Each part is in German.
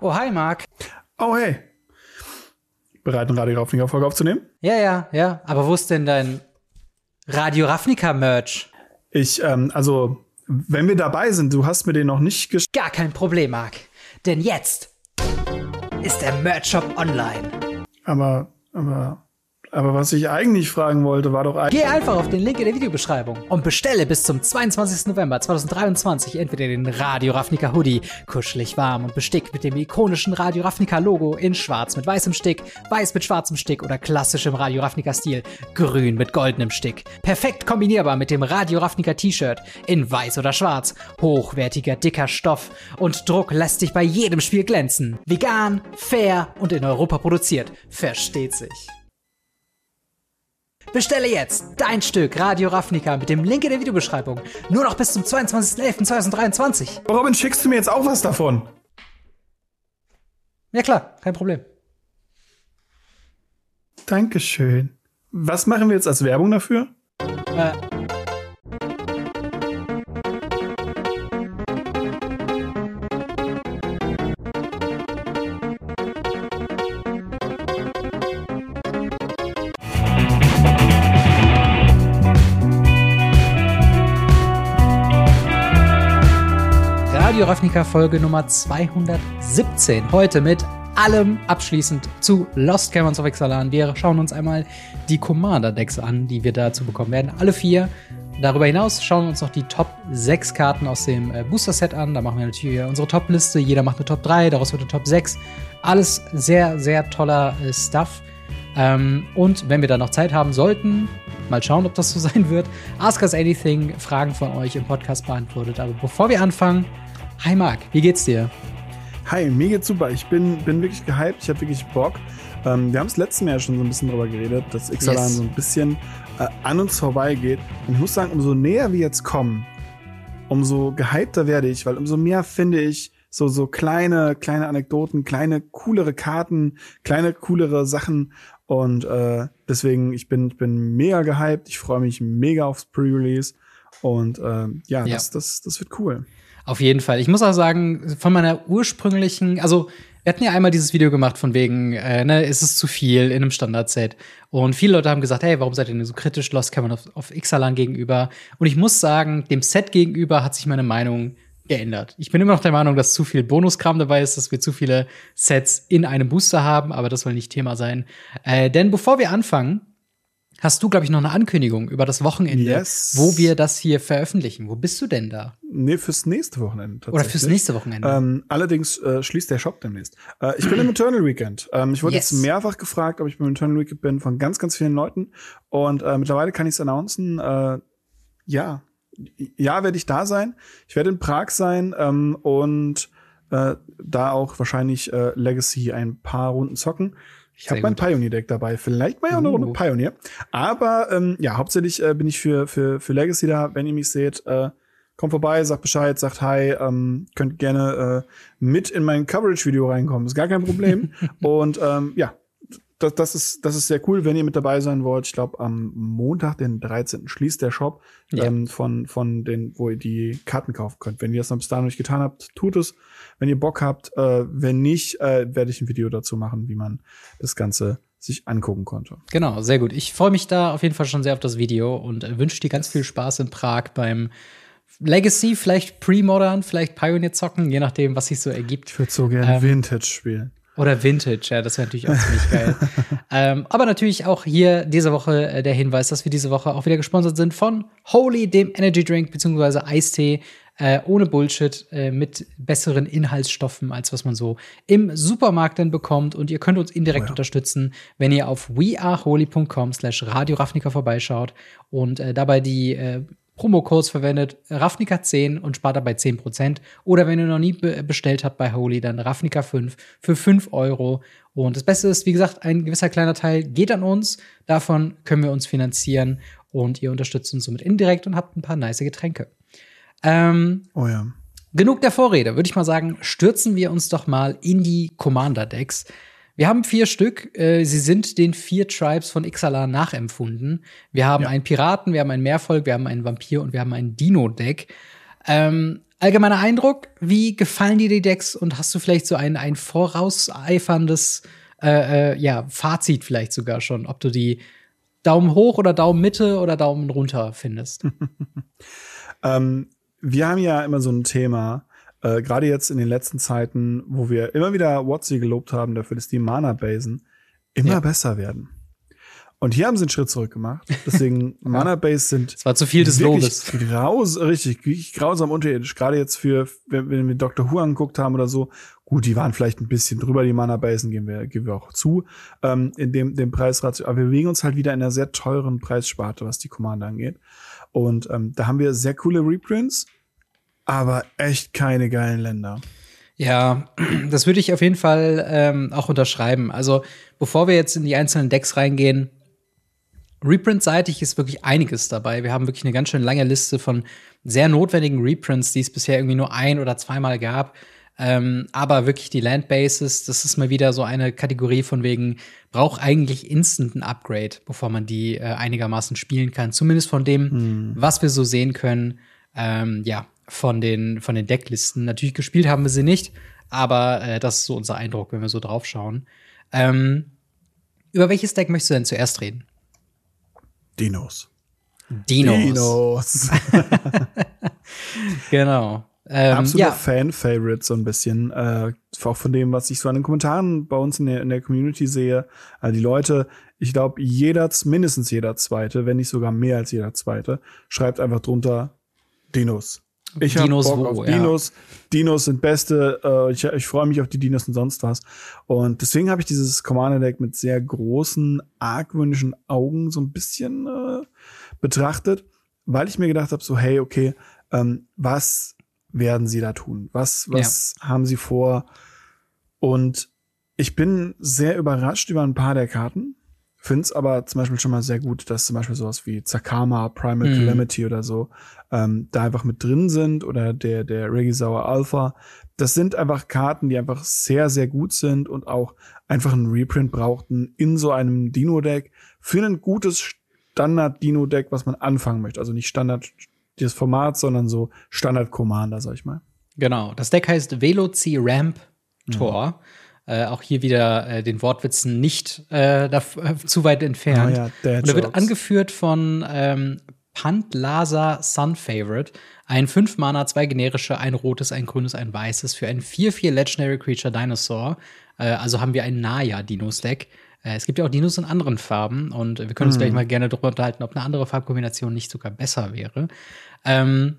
Oh, hi, Marc. Oh, hey. Bereit, eine Radio Ravnica-Folge aufzunehmen? Ja, ja, ja. Aber wo ist denn dein Radio Ravnica-Merch? Ich, ähm, also, wenn wir dabei sind, du hast mir den noch nicht gesch Gar kein Problem, Marc. Denn jetzt ist der Merch-Shop online. Aber, aber, aber was ich eigentlich fragen wollte, war doch eigentlich. Geh einfach auf den Link in der Videobeschreibung und bestelle bis zum 22. November 2023 entweder den Radio Ravnica Hoodie, kuschelig warm und bestickt mit dem ikonischen Radio Ravnica Logo in schwarz mit weißem Stick, weiß mit schwarzem Stick oder klassischem Radio Ravnica Stil, grün mit goldenem Stick. Perfekt kombinierbar mit dem Radio Ravnica T-Shirt in weiß oder schwarz, hochwertiger dicker Stoff und Druck lässt sich bei jedem Spiel glänzen. Vegan, fair und in Europa produziert. Versteht sich. Bestelle jetzt dein Stück Radio Ravnica mit dem Link in der Videobeschreibung. Nur noch bis zum 22.11.2023. Robin, schickst du mir jetzt auch was davon? Ja klar, kein Problem. Dankeschön. Was machen wir jetzt als Werbung dafür? Äh, Ravnica Folge Nummer 217. Heute mit allem abschließend zu Lost Caverns of Ixalan. Wir schauen uns einmal die Commander-Decks an, die wir dazu bekommen werden. Alle vier. Darüber hinaus schauen wir uns noch die Top 6 Karten aus dem äh, Booster-Set an. Da machen wir natürlich unsere Top-Liste. Jeder macht eine Top 3, daraus wird eine Top 6. Alles sehr, sehr toller äh, Stuff. Ähm, und wenn wir dann noch Zeit haben sollten, mal schauen, ob das so sein wird, Ask Us Anything, Fragen von euch im Podcast beantwortet. Aber bevor wir anfangen, hi Marc, wie geht's dir? Hi, mir geht's super. Ich bin, bin wirklich gehypt. Ich habe wirklich Bock. Ähm, wir haben es letztes Mal ja schon so ein bisschen drüber geredet, dass Ixalan Yes. so ein bisschen äh, an uns vorbeigeht. Und ich muss sagen, umso näher wir jetzt kommen, umso gehypter werde ich, weil umso mehr finde ich so, so kleine, kleine Anekdoten, kleine, coolere Karten, kleine, coolere Sachen. Und äh, deswegen, ich bin, ich bin mega gehypt. Ich freue mich mega aufs Pre-Release. Und ähm, ja, Ja. Das, das, das wird cool. Auf jeden Fall. Ich muss auch sagen, von meiner ursprünglichen, also wir hatten ja einmal dieses Video gemacht von wegen, äh, ne, ist es zu viel in einem Standard-Set. Und viele Leute haben gesagt, hey, warum seid ihr denn so kritisch Lost Cavern auf, auf Ixalan gegenüber? Und ich muss sagen, dem Set gegenüber hat sich meine Meinung geändert. Ich bin immer noch der Meinung, dass zu viel Bonuskram dabei ist, dass wir zu viele Sets in einem Booster haben, aber das soll nicht Thema sein. Äh, denn bevor wir anfangen, hast du, glaube ich, noch eine Ankündigung über das Wochenende, Yes. wo wir das hier veröffentlichen. Wo bist du denn da? Nee, fürs nächste Wochenende Oder fürs nächste Wochenende? Ähm, allerdings äh, schließt der Shop demnächst. Äh, ich bin im Eternal Weekend. Ähm, ich wurde Yes. jetzt mehrfach gefragt, ob ich beim Eternal Weekend bin, von ganz, ganz vielen Leuten. Und äh, mittlerweile kann ich es announcen. Äh, ja, ja, werde ich da sein. Ich werde in Prag sein ähm, und äh, da auch wahrscheinlich äh, Legacy ein paar Runden zocken. Ich habe mein. Pioneer-Deck dabei. Vielleicht mal ja eine Uh. Runde Pioneer. Aber ähm, ja, hauptsächlich äh, bin ich für, für, für Legacy da. Wenn ihr mich seht, äh, kommt vorbei, sagt Bescheid, sagt Hi, ähm, könnt gerne äh, mit in mein Coverage-Video reinkommen. Ist gar kein Problem. Und ähm, ja, das, das, ist, das ist sehr cool, wenn ihr mit dabei sein wollt. Ich glaube, am Montag, den 13. schließt der Shop Ja. ähm, von, von den, wo ihr die Karten kaufen könnt. Wenn ihr das noch bis dahin noch nicht getan habt, tut es. Wenn ihr Bock habt, äh, wenn nicht, äh, werde ich ein Video dazu machen, wie man das Ganze sich angucken konnte. Genau, sehr gut. Ich freue mich da auf jeden Fall schon sehr auf das Video und äh, wünsche dir ganz viel Spaß in Prag beim Legacy, vielleicht Pre-Modern, vielleicht Pioneer zocken, je nachdem, was sich so ergibt. Ich würde so gerne Ähm, Vintage spielen. Oder Vintage, ja, das wäre natürlich auch ziemlich geil. Ähm, aber natürlich auch hier diese Woche äh, der Hinweis, dass wir diese Woche auch wieder gesponsert sind von Holy, dem Energy Drink beziehungsweise Eistee. Äh, ohne Bullshit, äh, mit besseren Inhaltsstoffen, als was man so im Supermarkt dann bekommt. Und ihr könnt uns indirekt Oh ja. unterstützen, wenn ihr auf weareholy.com slash Radio Ravnica vorbeischaut und äh, dabei die äh, Promo-Codes verwendet, Ravnica10 und spart dabei 10%. Oder wenn ihr noch nie be bestellt habt bei Holy, dann Ravnica5 für 5 Euro. Und das Beste ist, wie gesagt, ein gewisser kleiner Teil geht an uns. Davon können wir uns finanzieren und ihr unterstützt uns somit indirekt und habt ein paar nice Getränke. Ähm, Oh ja. Genug der Vorrede, würde ich mal sagen, stürzen wir uns doch mal in die Commander-Decks. Wir haben vier Stück. Äh, sie sind den vier Tribes von Ixalan nachempfunden. Wir haben Ja. einen Piraten, wir haben einen Meervolk, wir haben einen Vampir und wir haben ein Dino-Deck. Ähm, allgemeiner Eindruck, wie gefallen dir die Decks und hast du vielleicht so ein, ein vorauseiferndes äh, äh, ja, Fazit vielleicht sogar schon, ob du die Daumen hoch oder Daumen Mitte oder Daumen runter findest? ähm, wir haben ja immer so ein Thema, äh, gerade jetzt in den letzten Zeiten, wo wir immer wieder Watsi gelobt haben dafür, dass die Mana-Basen immer ja. besser werden. Und hier haben sie einen Schritt zurück gemacht. Deswegen Mana Base sind. Es war zu viel des Lobes. Graus, richtig, grausam unterirdisch. Gerade jetzt für, wenn, wenn wir Dr. Who angeguckt haben oder so. Gut, die waren vielleicht ein bisschen drüber, die Mana Basen, geben wir, geben wir auch zu, ähm, in dem, dem Preisratio. Aber wir bewegen uns halt wieder in einer sehr teuren Preissparte, was die Commander angeht. Und ähm, da haben wir sehr coole Reprints, aber echt keine geilen Länder. Ja, das würde ich auf jeden Fall ähm, auch unterschreiben. Also, bevor wir jetzt in die einzelnen Decks reingehen, Reprint-seitig ist wirklich einiges dabei. Wir haben wirklich eine ganz schön lange Liste von sehr notwendigen Reprints, die es bisher irgendwie nur ein oder zweimal gab. Ähm, aber wirklich die Landbases, das ist mal wieder so eine Kategorie von wegen, braucht eigentlich instant ein Upgrade, bevor man die äh, einigermaßen spielen kann. Zumindest von dem, hm. was wir so sehen können, ähm, ja, von den, von den Decklisten. Natürlich gespielt haben wir sie nicht, aber äh, das ist so unser Eindruck, wenn wir so drauf schauen. Ähm, über welches Deck möchtest du denn zuerst reden? Dinos. Dinos. Dinos. genau. Ähm, Absoluter ja. Fan-Favorite, so ein bisschen. Äh, auch von dem, was ich so an den Kommentaren bei uns in der, in der Community sehe. Also die Leute, ich glaube, jeder, mindestens jeder Zweite, wenn nicht sogar mehr als jeder Zweite, schreibt einfach drunter Dinos. Ich Dinos Bock wo, auf Dinos. Ja. Dinos sind beste. Äh, ich ich freue mich auf die Dinos und sonst was. Und deswegen habe ich dieses Commander Deck mit sehr großen, argwöhnischen Augen so ein bisschen äh, betrachtet, weil ich mir gedacht habe, so hey, okay, ähm, was werden sie da tun? Was was ja. haben sie vor? Und ich bin sehr überrascht über ein paar der Karten. Finde es aber zum Beispiel schon mal sehr gut, dass zum Beispiel sowas wie Zakama, Primal mhm. Calamity oder so ähm, da einfach mit drin sind oder der, der Regisaur Alpha. Das sind einfach Karten, die einfach sehr, sehr gut sind und auch einfach einen Reprint brauchten in so einem Dino-Deck für ein gutes Standard-Dino-Deck, was man anfangen möchte. Also nicht Standard dieses Format, sondern so Standard-Commander, sag ich mal. Genau. Das Deck heißt Veloci Ramp Tor. Mhm. Äh, auch hier wieder äh, den Wortwitzen nicht äh, da, äh, zu weit entfernt. Oh ja, und er wird angeführt von ähm, Pantlasa Sun Favorite. Ein 5 Mana, zwei generische, ein rotes, ein grünes, ein weißes für ein 4-4 Legendary Creature Dinosaur. Äh, also haben wir ein Naya-Dinos-Deck. Äh, es gibt ja auch Dinos in anderen Farben und wir können uns mm. gleich mal gerne darüber unterhalten, ob eine andere Farbkombination nicht sogar besser wäre. Ähm,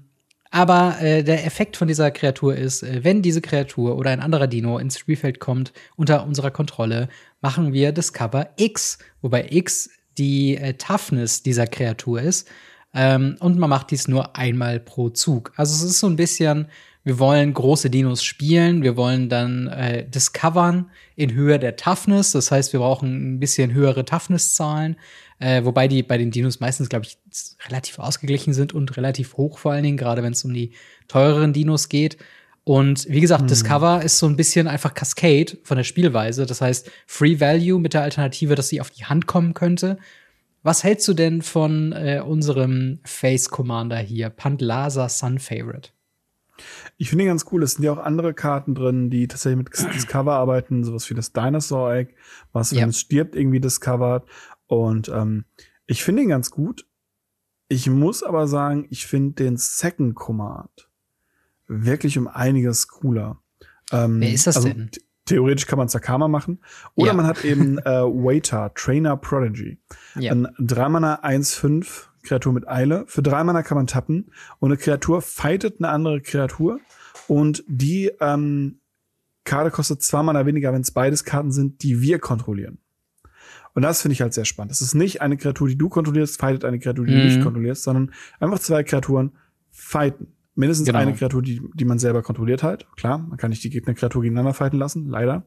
aber äh, der Effekt von dieser Kreatur ist, äh, wenn diese Kreatur oder ein anderer Dino ins Spielfeld kommt unter unserer Kontrolle, machen wir Discover X, wobei X die äh, Toughness dieser Kreatur ist. Ähm, und man macht dies nur einmal pro Zug. Also es ist so ein bisschen, wir wollen große Dinos spielen, wir wollen dann äh, discovern in Höhe der Toughness. Das heißt, wir brauchen ein bisschen höhere Toughness-Zahlen. Äh, wobei die bei den Dinos meistens, glaube ich, relativ ausgeglichen sind und relativ hoch vor allen Dingen, gerade wenn es um die teureren Dinos geht. Und wie gesagt, hm. Discover ist so ein bisschen einfach Cascade von der Spielweise. Das heißt, Free Value mit der Alternative, dass sie auf die Hand kommen könnte. Was hältst du denn von äh, unserem Face Commander hier, Pantlasa Sun Favorite? Ich finde ihn ganz cool. Es sind ja auch andere Karten drin, die tatsächlich mit Discover arbeiten, sowas wie das Dinosaur Egg, was, wenn ja. es stirbt, irgendwie discovert. Und ähm, ich finde ihn ganz gut. Ich muss aber sagen, ich finde den Second Command wirklich um einiges cooler. Ähm, Wer ist das also, denn? Theoretisch kann man Sakama machen. Oder ja. man hat eben äh, Waiter, Trainer Prodigy. Ja. Ein 3 Mana 1-5 Kreatur mit Eile. Für 3 Mana kann man tappen und eine Kreatur fightet eine andere Kreatur und die ähm, Karte kostet 2 Mana weniger, wenn es beides Karten sind, die wir kontrollieren. Und das finde ich halt sehr spannend. Es ist nicht eine Kreatur, die du kontrollierst, fightet eine Kreatur, die mhm. du nicht kontrollierst, sondern einfach zwei Kreaturen fighten. Mindestens genau. eine Kreatur, die, die man selber kontrolliert halt. Klar, man kann nicht die Gegnerkreatur gegeneinander fighten lassen, leider.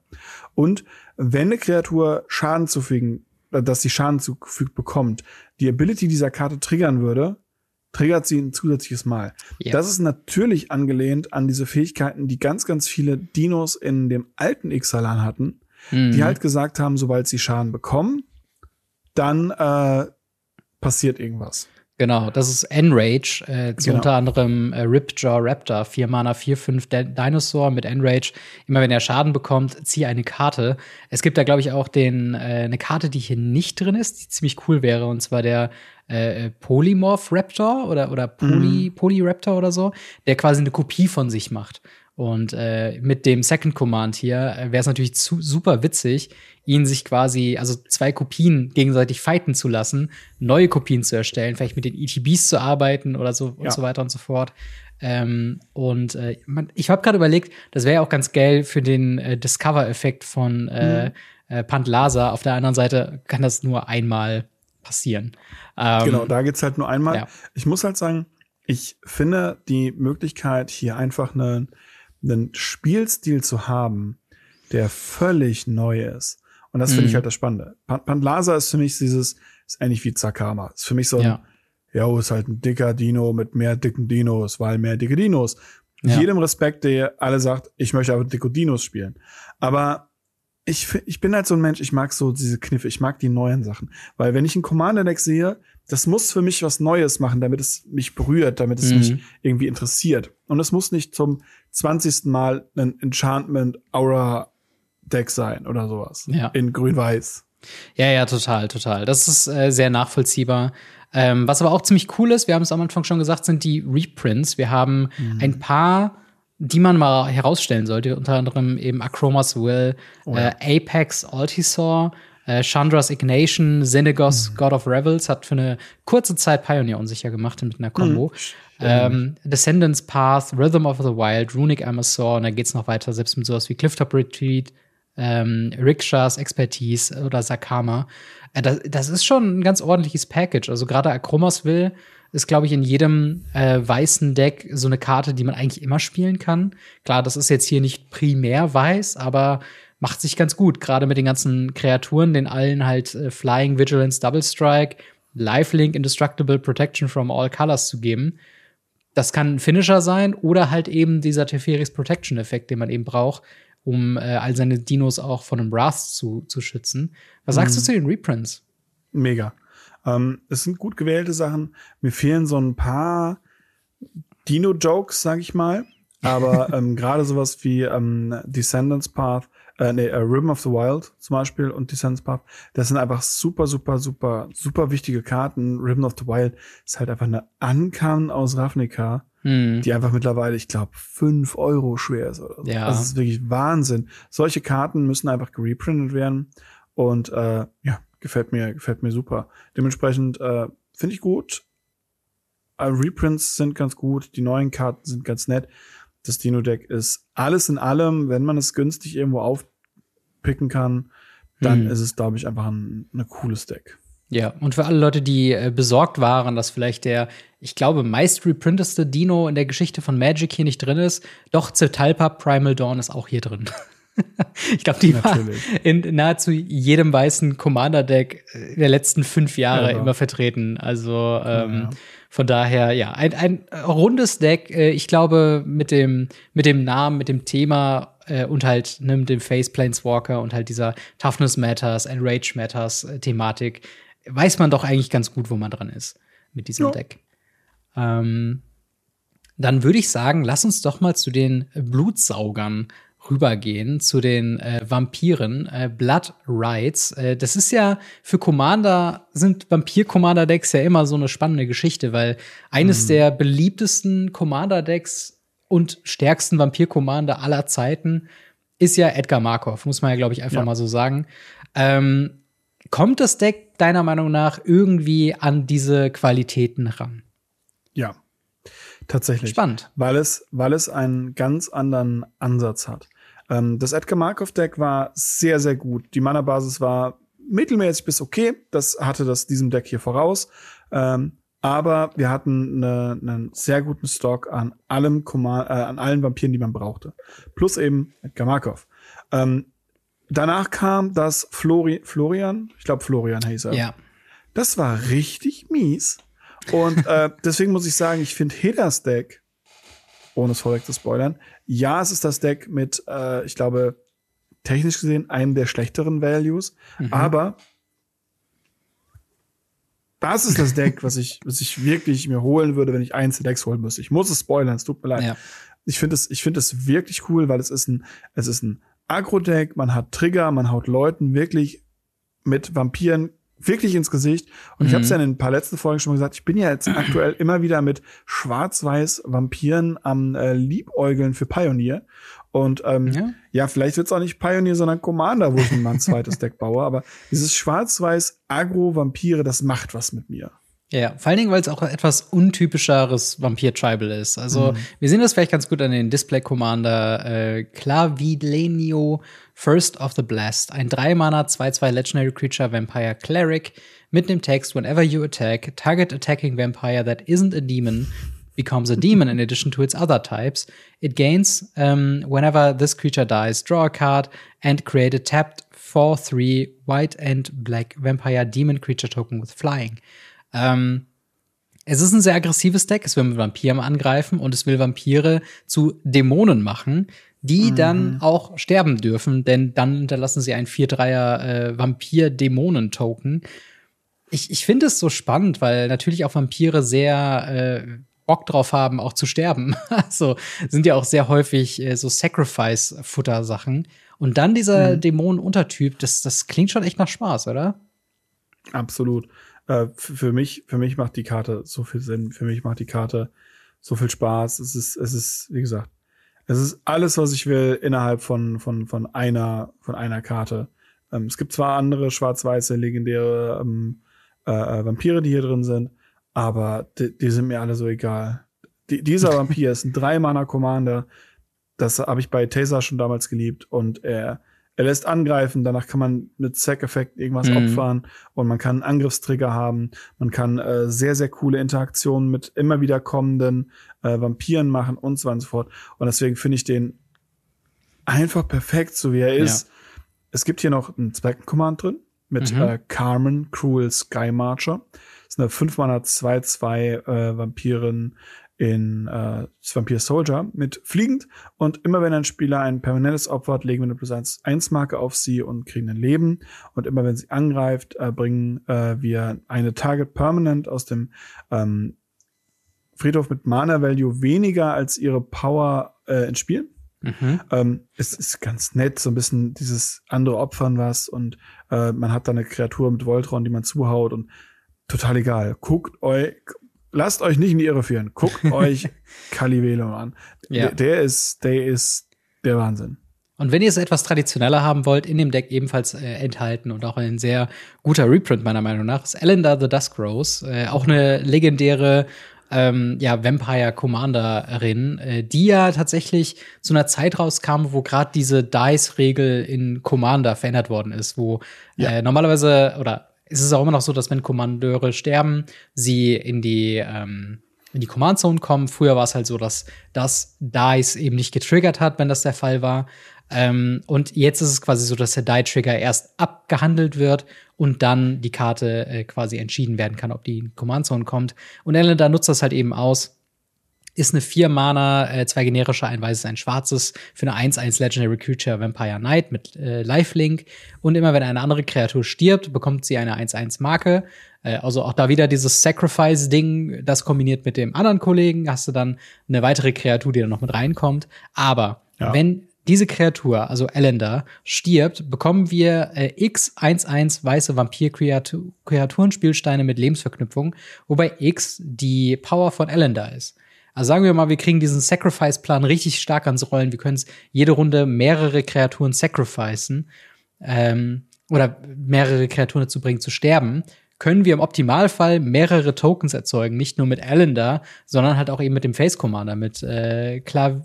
Und wenn eine Kreatur Schaden zufügen, dass sie Schaden zugefügt bekommt, die Ability dieser Karte triggern würde, triggert sie ein zusätzliches Mal. Ja. Das ist natürlich angelehnt an diese Fähigkeiten, die ganz, ganz viele Dinos in dem alten Ixalan hatten, mhm. die halt gesagt haben, sobald sie Schaden bekommen, dann äh, passiert irgendwas. Genau, das ist Enrage, äh, zu Genau. unter anderem äh, Ripjaw Raptor, 4 Mana, 4, 5 De Dinosaur mit Enrage. Immer wenn er Schaden bekommt, ziehe eine Karte. Es gibt da, glaube ich, auch den, äh, eine Karte, die hier nicht drin ist, die ziemlich cool wäre, und zwar der äh, Polymorph Raptor oder, oder Poly, Polyraptor oder so, der quasi eine Kopie von sich macht. Und äh, mit dem Second Command hier äh, wäre es natürlich zu, super witzig, ihn sich quasi, also zwei Kopien gegenseitig fighten zu lassen, neue Kopien zu erstellen, vielleicht mit den ETBs zu arbeiten oder so Ja. und so weiter und so fort. Ähm, und äh, man, ich habe gerade überlegt, das wäre ja auch ganz geil für den äh, Discover-Effekt von äh, äh, Pantlasa. Auf der anderen Seite kann das nur einmal passieren. Ähm, Genau, da geht's halt nur einmal. ja. Ich muss halt sagen, ich finde die Möglichkeit, hier einfach einen, einen Spielstil zu haben, der völlig neu ist. Und das finde ich Mhm. halt das Spannende. Pan Pantlasa ist für mich dieses, ist ähnlich wie Zakama. Ist für mich so ein, Ja. ja, ist halt ein dicker Dino mit mehr dicken Dinos, weil mehr dicke Dinos. Ja. Jedem Respekt, der alle sagt, ich möchte aber dicke Dinos spielen. Aber ich, ich bin halt so ein Mensch, ich mag so diese Kniffe, ich mag die neuen Sachen. Weil wenn ich ein Commander-Deck sehe, das muss für mich was Neues machen, damit es mich berührt, damit es Mhm. mich irgendwie interessiert. Und es muss nicht zum 20. Mal ein Enchantment Aura Deck sein oder sowas. Ja. In grün-weiß. Ja, ja, total, total. Das ist äh, sehr nachvollziehbar. Ähm, was aber auch ziemlich cool ist, wir haben es am Anfang schon gesagt, sind die Reprints. Wir haben ein paar, die man mal herausstellen sollte, unter anderem eben Acromas Will, äh, Apex Altisaur, äh, Chandra's Ignation, Xenagos God of Revels hat für eine kurze Zeit Pioneer unsicher gemacht mit einer Combo. Ähm, Descendants Path, Rhythm of the Wild, Runic Amazon, und dann geht's noch weiter, selbst mit sowas wie Clifftop Retreat, ähm, Rikshas Expertise oder Sakama. Äh, das, das ist schon ein ganz ordentliches Package. Also gerade Akromas will ist, glaube ich, in jedem äh, weißen Deck so eine Karte, die man eigentlich immer spielen kann. Klar, das ist jetzt hier nicht primär weiß, aber macht sich ganz gut. Gerade mit den ganzen Kreaturen, den allen halt äh, Flying, Vigilance, Double Strike, Lifelink, Indestructible Protection from all colors zu geben. Das kann ein Finisher sein oder halt eben dieser Teferis Protection Effekt, den man eben braucht, um äh, all seine Dinos auch von einem Wrath zu, zu schützen. Was sagst du zu den Reprints? Mega. Ähm, es sind gut gewählte Sachen. Mir fehlen so ein paar Dino-Jokes, sag ich mal. Aber ähm, gerade sowas wie ähm, Descendants Path, äh, nee, äh, Rhythm of the Wild zum Beispiel und Descendants Path, das sind einfach super, super, super, super wichtige Karten. Rhythm of the Wild ist halt einfach eine Ankan aus Ravnica, Hm. die einfach mittlerweile, ich glaube, fünf Euro schwer ist oder so. Ja. Also es ist wirklich Wahnsinn. Solche Karten müssen einfach gereprintet werden. Und äh, ja, gefällt mir, gefällt mir super. Dementsprechend äh, finde ich gut. Äh, Reprints sind ganz gut, die neuen Karten sind ganz nett. Das Dino-Deck ist alles in allem, wenn man es günstig irgendwo aufpicken kann, dann Hm. ist es, glaube ich, einfach ein, ein cooles Deck. Ja, und für alle Leute, die äh, besorgt waren, dass vielleicht der, ich glaube, meist reprinteste Dino in der Geschichte von Magic hier nicht drin ist, doch Zetalpa Primal Dawn ist auch hier drin. ich glaube, die Natürlich. war in nahezu jedem weißen Commander-Deck äh, der letzten fünf Jahre Ja. immer vertreten. Also ähm, Ja. Von daher, ja, ein, ein rundes Deck. Äh, ich glaube, mit dem, mit dem Namen, mit dem Thema äh, und halt ne, mit dem Face Planeswalker und halt dieser Toughness Matters, Enrage Matters äh, Thematik, weiß man doch eigentlich ganz gut, wo man dran ist mit diesem Ja. Deck. Ähm, dann würde ich sagen, lass uns doch mal zu den äh, Blutsaugern rübergehen, zu den äh, Vampiren, äh, Blood Rights. Äh, das ist ja für Commander, sind Vampir-Commander-Decks ja immer so eine spannende Geschichte, weil eines der beliebtesten Commander-Decks und stärksten Vampir-Commander aller Zeiten ist ja Edgar Markov, muss man ja, glaube ich, einfach Ja. mal so sagen. Ähm, kommt das Deck deiner Meinung nach irgendwie an diese Qualitäten ran? Ja, tatsächlich. Spannend. Weil es, weil es einen ganz anderen Ansatz hat. Ähm, das Edgar Markov Deck war sehr, sehr gut. Die Mana-Basis war mittelmäßig bis okay. Das hatte das diesem Deck hier voraus. Ähm, aber wir hatten eine, einen sehr guten Stock an allem Command, äh, an allen Vampiren, die man brauchte. Plus eben Edgar Markov. Ähm, danach kam das Flori Florian, ich glaube Florian hieß er. Ja. Das war richtig mies. Und äh, deswegen muss ich sagen, ich finde Hidders Deck, ohne es vorweg zu spoilern, ja, es ist das Deck mit, äh, ich glaube, technisch gesehen einem der schlechteren Values, aber das ist das Deck, was ich, was ich wirklich mir holen würde, wenn ich der Decks holen müsste. Ich muss es spoilern, es tut mir leid. Ja. Ich finde es, ich finde es wirklich cool, weil es ist ein, es ist ein Agro-Deck, man hat Trigger, man haut Leuten wirklich mit Vampiren wirklich ins Gesicht. Und ich habe es ja in ein paar letzten Folgen schon mal gesagt, ich bin ja jetzt aktuell immer wieder mit schwarz-weiß Vampiren am äh, Liebäugeln für Pioneer. Und ähm, ja. ja vielleicht wird's auch nicht Pioneer, sondern Commander, wo ich mal ein zweites Deck baue. Aber dieses schwarz-weiß Agro-Vampire, das macht was mit mir. Ja, vor allen Dingen, weil es auch etwas untypischeres Vampir-Tribal ist. Also, mhm. wir sehen das vielleicht ganz gut an den Display-Commander äh, Clavilenio First of the Blast. Ein 3-Mana 2-2 Legendary Creature Vampire Cleric mit dem Text Whenever you attack, target attacking vampire that isn't a demon becomes a demon in addition to its other types. It gains um, whenever this creature dies, draw a card and create a tapped 4-3 white and black vampire demon creature token with flying. Ähm, es ist ein sehr aggressives Deck. Es will mit Vampiren angreifen und es will Vampire zu Dämonen machen, die mhm. dann auch sterben dürfen, denn dann hinterlassen sie ein 4-3er äh, Vampir-Dämonen-Token. Ich, ich finde es so spannend, weil natürlich auch Vampire sehr äh, Bock drauf haben, auch zu sterben. also sind ja auch sehr häufig äh, so Sacrifice-Futter-Sachen. Und dann dieser mhm. Dämonen-Untertyp, das, das klingt schon echt nach Spaß, oder? Absolut. Äh, für mich, für mich macht die Karte so viel Sinn. Für mich macht die Karte so viel Spaß. Es ist, es ist, wie gesagt, es ist alles, was ich will innerhalb von, von, von einer, von einer Karte. Ähm, es gibt zwar andere schwarz-weiße legendäre ähm, äh, äh Vampire, die hier drin sind, aber die, die sind mir alle so egal. Die, dieser Vampir ist ein Drei-Mana-Commander. Das habe ich bei Taser schon damals geliebt und er er lässt angreifen, danach kann man mit Sack-Effekt irgendwas mhm. opfern und man kann einen Angriffstrigger haben. Man kann äh, sehr, sehr coole Interaktionen mit immer wieder kommenden äh, Vampiren machen und so weiter und so fort. Und deswegen finde ich den einfach perfekt, so wie er ist. Ja. Es gibt hier noch einen Zwecken-Command drin mit mhm. äh, Carmen, Cruel Sky Marcher. Das ist eine 5 Mana 2-2 äh, Vampirin, in äh, Vampire Soldier mit fliegend und immer wenn ein Spieler ein permanentes opfert, legen wir eine plus 1, 1 Marke auf sie und kriegen ein Leben und immer wenn sie angreift, äh, bringen äh, wir eine Target Permanent aus dem ähm, Friedhof mit Mana Value weniger als ihre Power äh, ins Spiel. Mhm. Ähm, es ist ganz nett, so ein bisschen dieses andere Opfern was und äh, man hat da eine Kreatur mit Voltron, die man zuhaut und total egal. Guckt euch, lasst euch nicht in die Irre führen. Guckt euch Calivelo an. Ja. Der, der, ist, der ist der Wahnsinn. Und wenn ihr es etwas traditioneller haben wollt, in dem Deck ebenfalls äh, enthalten und auch ein sehr guter Reprint meiner Meinung nach, ist Elendar the Dusk Rose, äh, auch eine legendäre ähm, ja, Vampire Commanderin, äh, die ja tatsächlich zu einer Zeit rauskam, wo gerade diese Dice-Regel in Commander verändert worden ist, wo ja. äh, normalerweise oder es ist auch immer noch so, dass wenn Kommandeure sterben, sie in die, ähm, in die Command Zone kommen. Früher war es halt so, dass das Dice eben nicht getriggert hat, wenn das der Fall war. Ähm, und jetzt ist es quasi so, dass der Die-Trigger erst abgehandelt wird und dann die Karte äh, quasi entschieden werden kann, ob die in Command Zone kommt. Und Elendar nutzt das halt eben aus ist eine 4 Mana, äh, zwei generische, ein weißes, ein schwarzes für eine 1-1 Legendary Creature Vampire Knight mit äh, Lifelink. Und immer wenn eine andere Kreatur stirbt, bekommt sie eine 1-1 Marke. Äh, also auch da wieder dieses Sacrifice-Ding, das kombiniert mit dem anderen Kollegen, hast du dann eine weitere Kreatur, die dann noch mit reinkommt. Aber ja. wenn diese Kreatur, also Elender, stirbt, bekommen wir äh, X 1-1 weiße Vampir-Kreaturenspielsteine mit Lebensverknüpfung, wobei X die Power von Elender ist. Also sagen wir mal, wir kriegen diesen Sacrifice-Plan richtig stark ans Rollen. Wir können jede Runde mehrere Kreaturen sacrificen ähm, oder mehrere Kreaturen dazu bringen zu sterben. Können wir im Optimalfall mehrere Tokens erzeugen, nicht nur mit Elender, sondern halt auch eben mit dem Face Commander, mit äh, Klav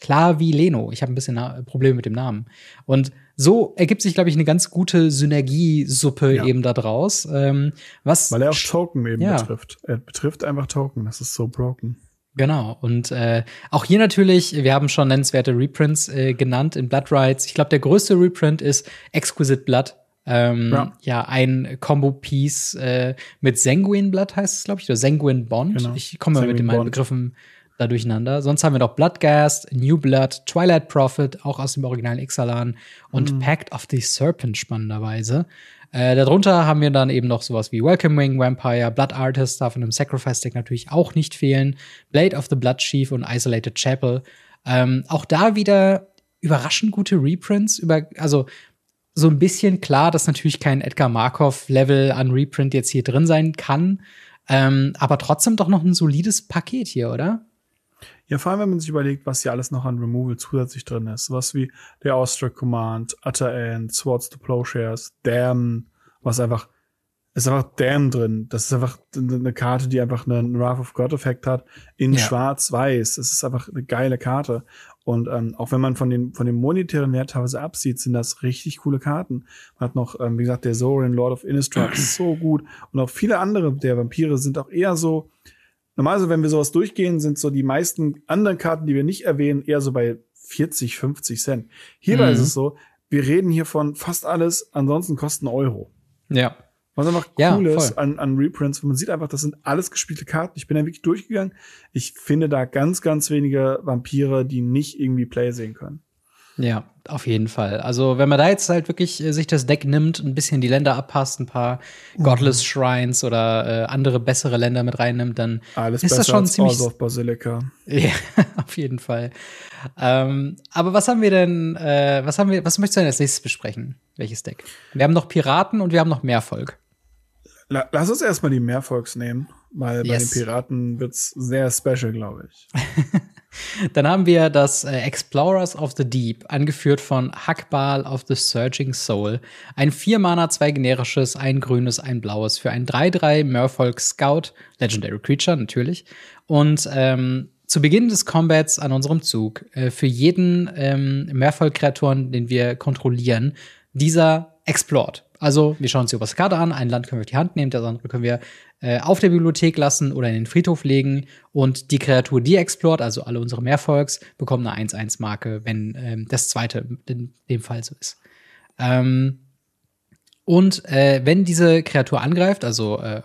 Klavileno. Ich habe ein bisschen Na Probleme mit dem Namen. Und so ergibt sich, glaube ich, eine ganz gute Synergiesuppe ja. eben da draus. Ähm, was Weil er auch Token eben ja. betrifft. Er betrifft einfach Token. Das ist so broken. Genau. Und äh, auch hier natürlich, wir haben schon nennenswerte Reprints äh, genannt in Blood Rights. Ich glaube, der größte Reprint ist Exquisite Blood. Ähm, ja. ja. ein Combo-Piece äh, mit Sanguine Blood heißt es, glaube ich, oder Sanguine Bond. Genau. Ich komme mit den beiden Begriffen da durcheinander. Sonst haben wir noch Bloodgast, New Blood, Twilight Prophet, auch aus dem originalen Ixalan und mhm. Pact of the Serpent spannenderweise. Äh, darunter haben wir dann eben noch sowas wie Welcome Wing Vampire, Blood Artist darf in einem Sacrifice Deck natürlich auch nicht fehlen, Blade of the Blood Chief und Isolated Chapel. Ähm, auch da wieder überraschend gute Reprints, über, also so ein bisschen klar, dass natürlich kein Edgar Markov-Level an Reprint jetzt hier drin sein kann. Ähm, aber trotzdem doch noch ein solides Paket hier, oder? Ja, vor allem, wenn man sich überlegt, was hier alles noch an Removal zusätzlich drin ist. Was wie der Austria Command, Utter End, Swords to Plowshares, Damn, was einfach, ist einfach Damn drin. Das ist einfach eine Karte, die einfach einen Wrath of God Effekt hat, in ja. schwarz-weiß. Das ist einfach eine geile Karte. Und ähm, auch wenn man von den von dem monetären Wert teilweise absieht, sind das richtig coole Karten. Man hat noch, ähm, wie gesagt, der Zorin, Lord of Innistrad, ist so gut. Und auch viele andere der Vampire sind auch eher so, normalerweise, wenn wir sowas durchgehen, sind so die meisten anderen Karten, die wir nicht erwähnen, eher so bei 40, 50 Cent. Hierbei mhm. ist es so, wir reden hier von fast alles, ansonsten kosten Euro. Ja. Was einfach cool ja, ist an, an Reprints, man sieht einfach, das sind alles gespielte Karten. Ich bin da wirklich durchgegangen. Ich finde da ganz, ganz wenige Vampire, die nicht irgendwie Play sehen können. Ja, auf jeden Fall. Also, wenn man da jetzt halt wirklich äh, sich das Deck nimmt, ein bisschen die Länder abpasst, ein paar mhm. Godless Shrines oder äh, andere bessere Länder mit reinnimmt, dann Alles ist das schon ziemlich. Of Basilica. Ja, auf jeden Fall. Ähm, aber was haben wir denn, äh, was haben wir, was möchtest du denn als nächstes besprechen? Welches Deck? Wir haben noch Piraten und wir haben noch Mehrvolk. Lass uns erstmal die Mehrvolks nehmen, weil yes. bei den Piraten wird's sehr special, glaube ich. Dann haben wir das äh, Explorers of the Deep, angeführt von Hackbal of the Surging Soul. Ein 4-Mana, zwei generisches, ein grünes, ein blaues für ein 3-3 Merfolk Scout, Legendary Creature natürlich. Und ähm, zu Beginn des Combats an unserem Zug, äh, für jeden ähm, Merfolk-Kreaturen, den wir kontrollieren, dieser Explored. Also, wir schauen uns die oberste Karte an. Ein Land können wir auf die Hand nehmen, das andere können wir äh, auf der Bibliothek lassen oder in den Friedhof legen. Und die Kreatur, die explort, also alle unsere Mehrfolgs, bekommen eine 1-1-Marke, wenn ähm, das zweite in dem Fall so ist. Ähm, und äh, wenn diese Kreatur angreift, also äh,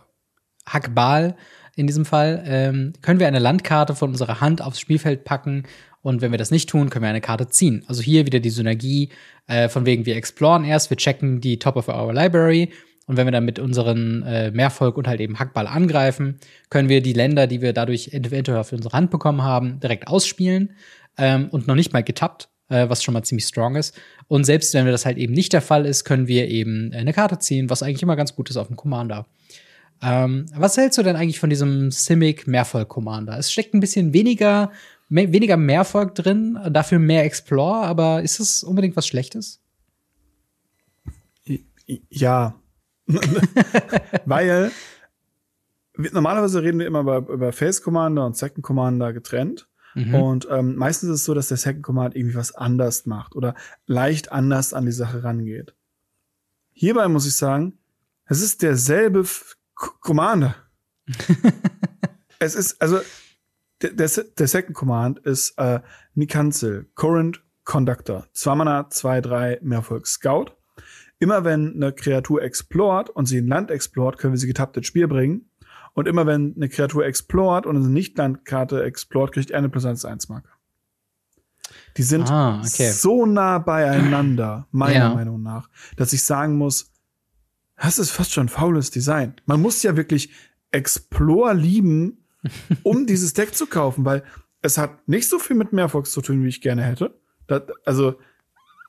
Hackbal in diesem Fall, ähm, können wir eine Landkarte von unserer Hand aufs Spielfeld packen und wenn wir das nicht tun, können wir eine Karte ziehen. Also hier wieder die Synergie äh, von wegen, wir exploren erst, wir checken die Top of our Library. Und wenn wir dann mit unseren äh, Mehrvolk und halt eben Hackball angreifen, können wir die Länder, die wir dadurch eventuell auf unsere Hand bekommen haben, direkt ausspielen ähm, und noch nicht mal getappt, äh, was schon mal ziemlich strong ist. Und selbst wenn wir das halt eben nicht der Fall ist, können wir eben eine Karte ziehen, was eigentlich immer ganz gut ist auf dem Commander. Ähm, was hältst du denn eigentlich von diesem Simic Mehrvolk Commander? Es steckt ein bisschen weniger mehr, weniger Mehrfolg drin, dafür mehr Explore, aber ist es unbedingt was Schlechtes? Ja. Weil normalerweise reden wir immer über, über Face Commander und Second Commander getrennt. Mhm. Und ähm, meistens ist es so, dass der Second Commander irgendwie was anders macht oder leicht anders an die Sache rangeht. Hierbei muss ich sagen, es ist derselbe F Commander. es ist, also der, der, der Second Command ist äh, Nikanzel, Current Conductor. Zwei Mana, zwei, drei, Mehrfolg Scout. Immer wenn eine Kreatur explort und sie ein Land explort, können wir sie getappt ins Spiel bringen. Und immer wenn eine Kreatur explort und eine Nicht-Landkarte explort, kriegt er eine plus 1 1 Marke. Die sind ah, okay. so nah beieinander, meiner ja. Meinung nach, dass ich sagen muss, das ist fast schon faules Design. Man muss ja wirklich Explore lieben, um dieses Deck zu kaufen, weil es hat nicht so viel mit Mehrfox zu tun, wie ich gerne hätte. Das, also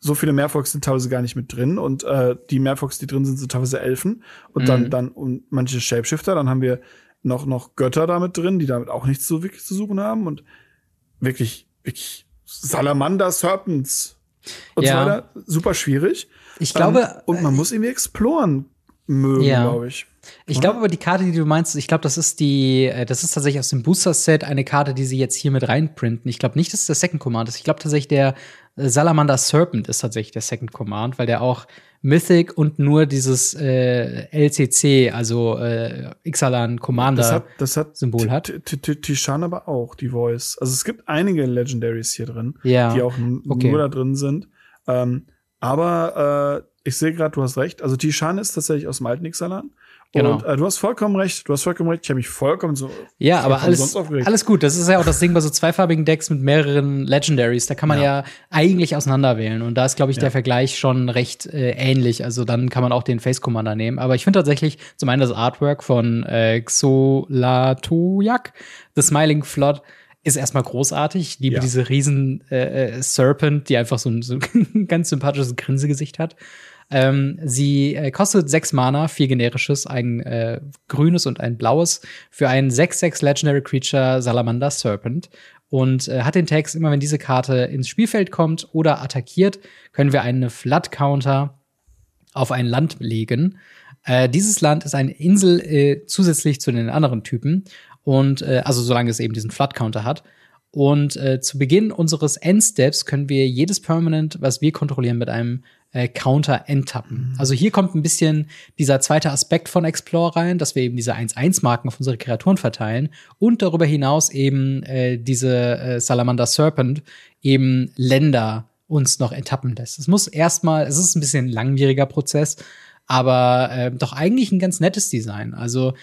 so viele Mehrfox sind teilweise gar nicht mit drin und äh, die Mehrfox, die drin sind, sind teilweise Elfen und mhm. dann dann und manche Shapeshifter. Dann haben wir noch noch Götter damit drin, die damit auch nichts so wirklich zu suchen haben und wirklich wirklich Salamander Serpents und ja. so weiter. Super schwierig. Ich glaube ähm, und man muss irgendwie exploren mögen, ja. glaube ich. Ich glaube aber die Karte, die du meinst, ich glaube, das ist die, äh, das ist tatsächlich aus dem Booster-Set eine Karte, die sie jetzt hier mit reinprinten. Ich glaube nicht, dass es der Second Command ist. Ich glaube tatsächlich, der äh, Salamander Serpent ist tatsächlich der Second Command, weil der auch Mythic und nur dieses äh, LCC, also äh, Ixalan Commander das hat, das hat Symbol hat. Tishan aber auch, die Voice. Also es gibt einige Legendaries hier drin, ja. die auch okay. nur da drin sind. Ähm, aber äh, ich sehe gerade, du hast recht. Also Tishan ist tatsächlich aus dem alten Ixalan. Genau. Und äh, du hast vollkommen recht, du hast vollkommen recht, ich habe mich vollkommen so Ja, aber alles, alles gut. Das ist ja auch das Ding bei so zweifarbigen Decks mit mehreren Legendaries. Da kann man ja, Ja. eigentlich auseinanderwählen. Und da ist, glaube ich, der Ja. Vergleich schon recht äh, ähnlich. Also dann kann man auch den Face Commander nehmen. Aber ich finde tatsächlich zum einen das Artwork von äh, Xolatoyak, The Smiling Flood, ist erstmal großartig. Ich liebe Ja. diese riesen äh, äh, Serpent, die einfach so ein, so ein ganz sympathisches Grinsegesicht hat. Ähm, sie äh, kostet sechs Mana, vier generisches, ein äh, grünes und ein blaues für ein 6-6 Legendary Creature Salamander Serpent. Und äh, hat den Text, immer wenn diese Karte ins Spielfeld kommt oder attackiert, können wir einen Flood-Counter auf ein Land legen. Äh, dieses Land ist eine Insel äh, zusätzlich zu den anderen Typen. Und äh, also solange es eben diesen Flood-Counter hat. Und äh, zu Beginn unseres Endsteps können wir jedes Permanent, was wir kontrollieren, mit einem äh, Counter enttappen. Also hier kommt ein bisschen dieser zweite Aspekt von Explore rein, dass wir eben diese 1-1-Marken auf unsere Kreaturen verteilen und darüber hinaus eben äh, diese äh, Salamander Serpent eben Länder uns noch enttappen lässt. Es muss erstmal, es ist ein bisschen ein langwieriger Prozess, aber äh, doch eigentlich ein ganz nettes Design. Also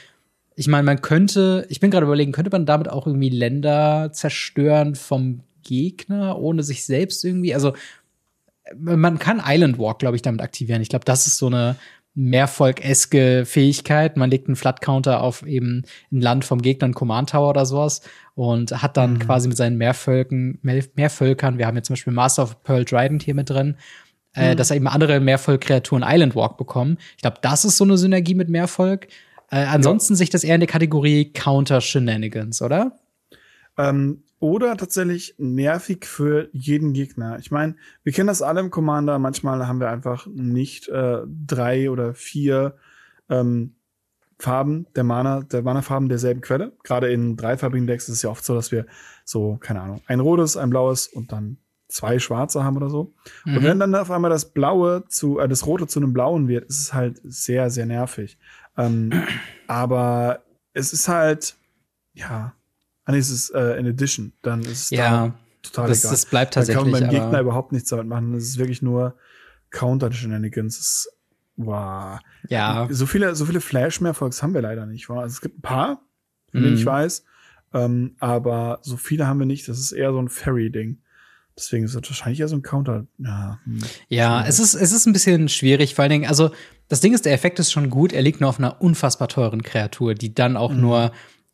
ich meine, man könnte, ich bin gerade überlegen, könnte man damit auch irgendwie Länder zerstören vom Gegner, ohne sich selbst irgendwie, also man kann Island Walk, glaube ich, damit aktivieren. Ich glaube, das ist so eine Mehrvolk-eske Fähigkeit. Man legt einen Flat-Counter auf eben ein Land vom Gegner, einen Command Tower oder sowas und hat dann quasi mit seinen Mehrvölken, Mehr- Mehrvölkern, wir haben jetzt zum Beispiel Master of Pearl Trident hier mit drin, äh, dass eben andere Mehrvolk-Kreaturen Island Walk bekommen. Ich glaube, das ist so eine Synergie mit Mehrvolk. Äh, ansonsten sich das eher in der Kategorie Counter Shenanigans, oder? Ähm, oder tatsächlich nervig für jeden Gegner. Ich meine, wir kennen das alle im Commander. Manchmal haben wir einfach nicht äh, drei oder vier ähm, Farben der Mana, der Mana-Farben derselben Quelle. Gerade in dreifarbigen Decks ist es ja oft so, dass wir so, keine Ahnung, ein rotes, ein blaues und dann zwei schwarze haben oder so. Und wenn dann auf einmal das Blaue zu, äh, das Rote zu einem Blauen wird, ist es halt sehr, sehr nervig. Ähm, aber es ist halt, ja, ah, nee, es ist äh, in Addition, dann ist es Ja, total das, egal. das bleibt da kann tatsächlich. man beim Gegner überhaupt nichts damit machen. Das ist wirklich nur Counter-Shenanigans. Das Wow. ja, So viele, so viele Flash-Mehrfolgs haben wir leider nicht. Wow. Also es gibt ein paar, von denen Mhm. ich weiß. Ähm, aber so viele haben wir nicht. Das ist eher so ein Fairy-Ding. Deswegen ist es wahrscheinlich eher so ein Counter. Ja, hm. Ja, es ist, es ist ein bisschen schwierig, vor allen Dingen, also das Ding ist, der Effekt ist schon gut, er liegt nur auf einer unfassbar teuren Kreatur, die dann auch Mhm. nur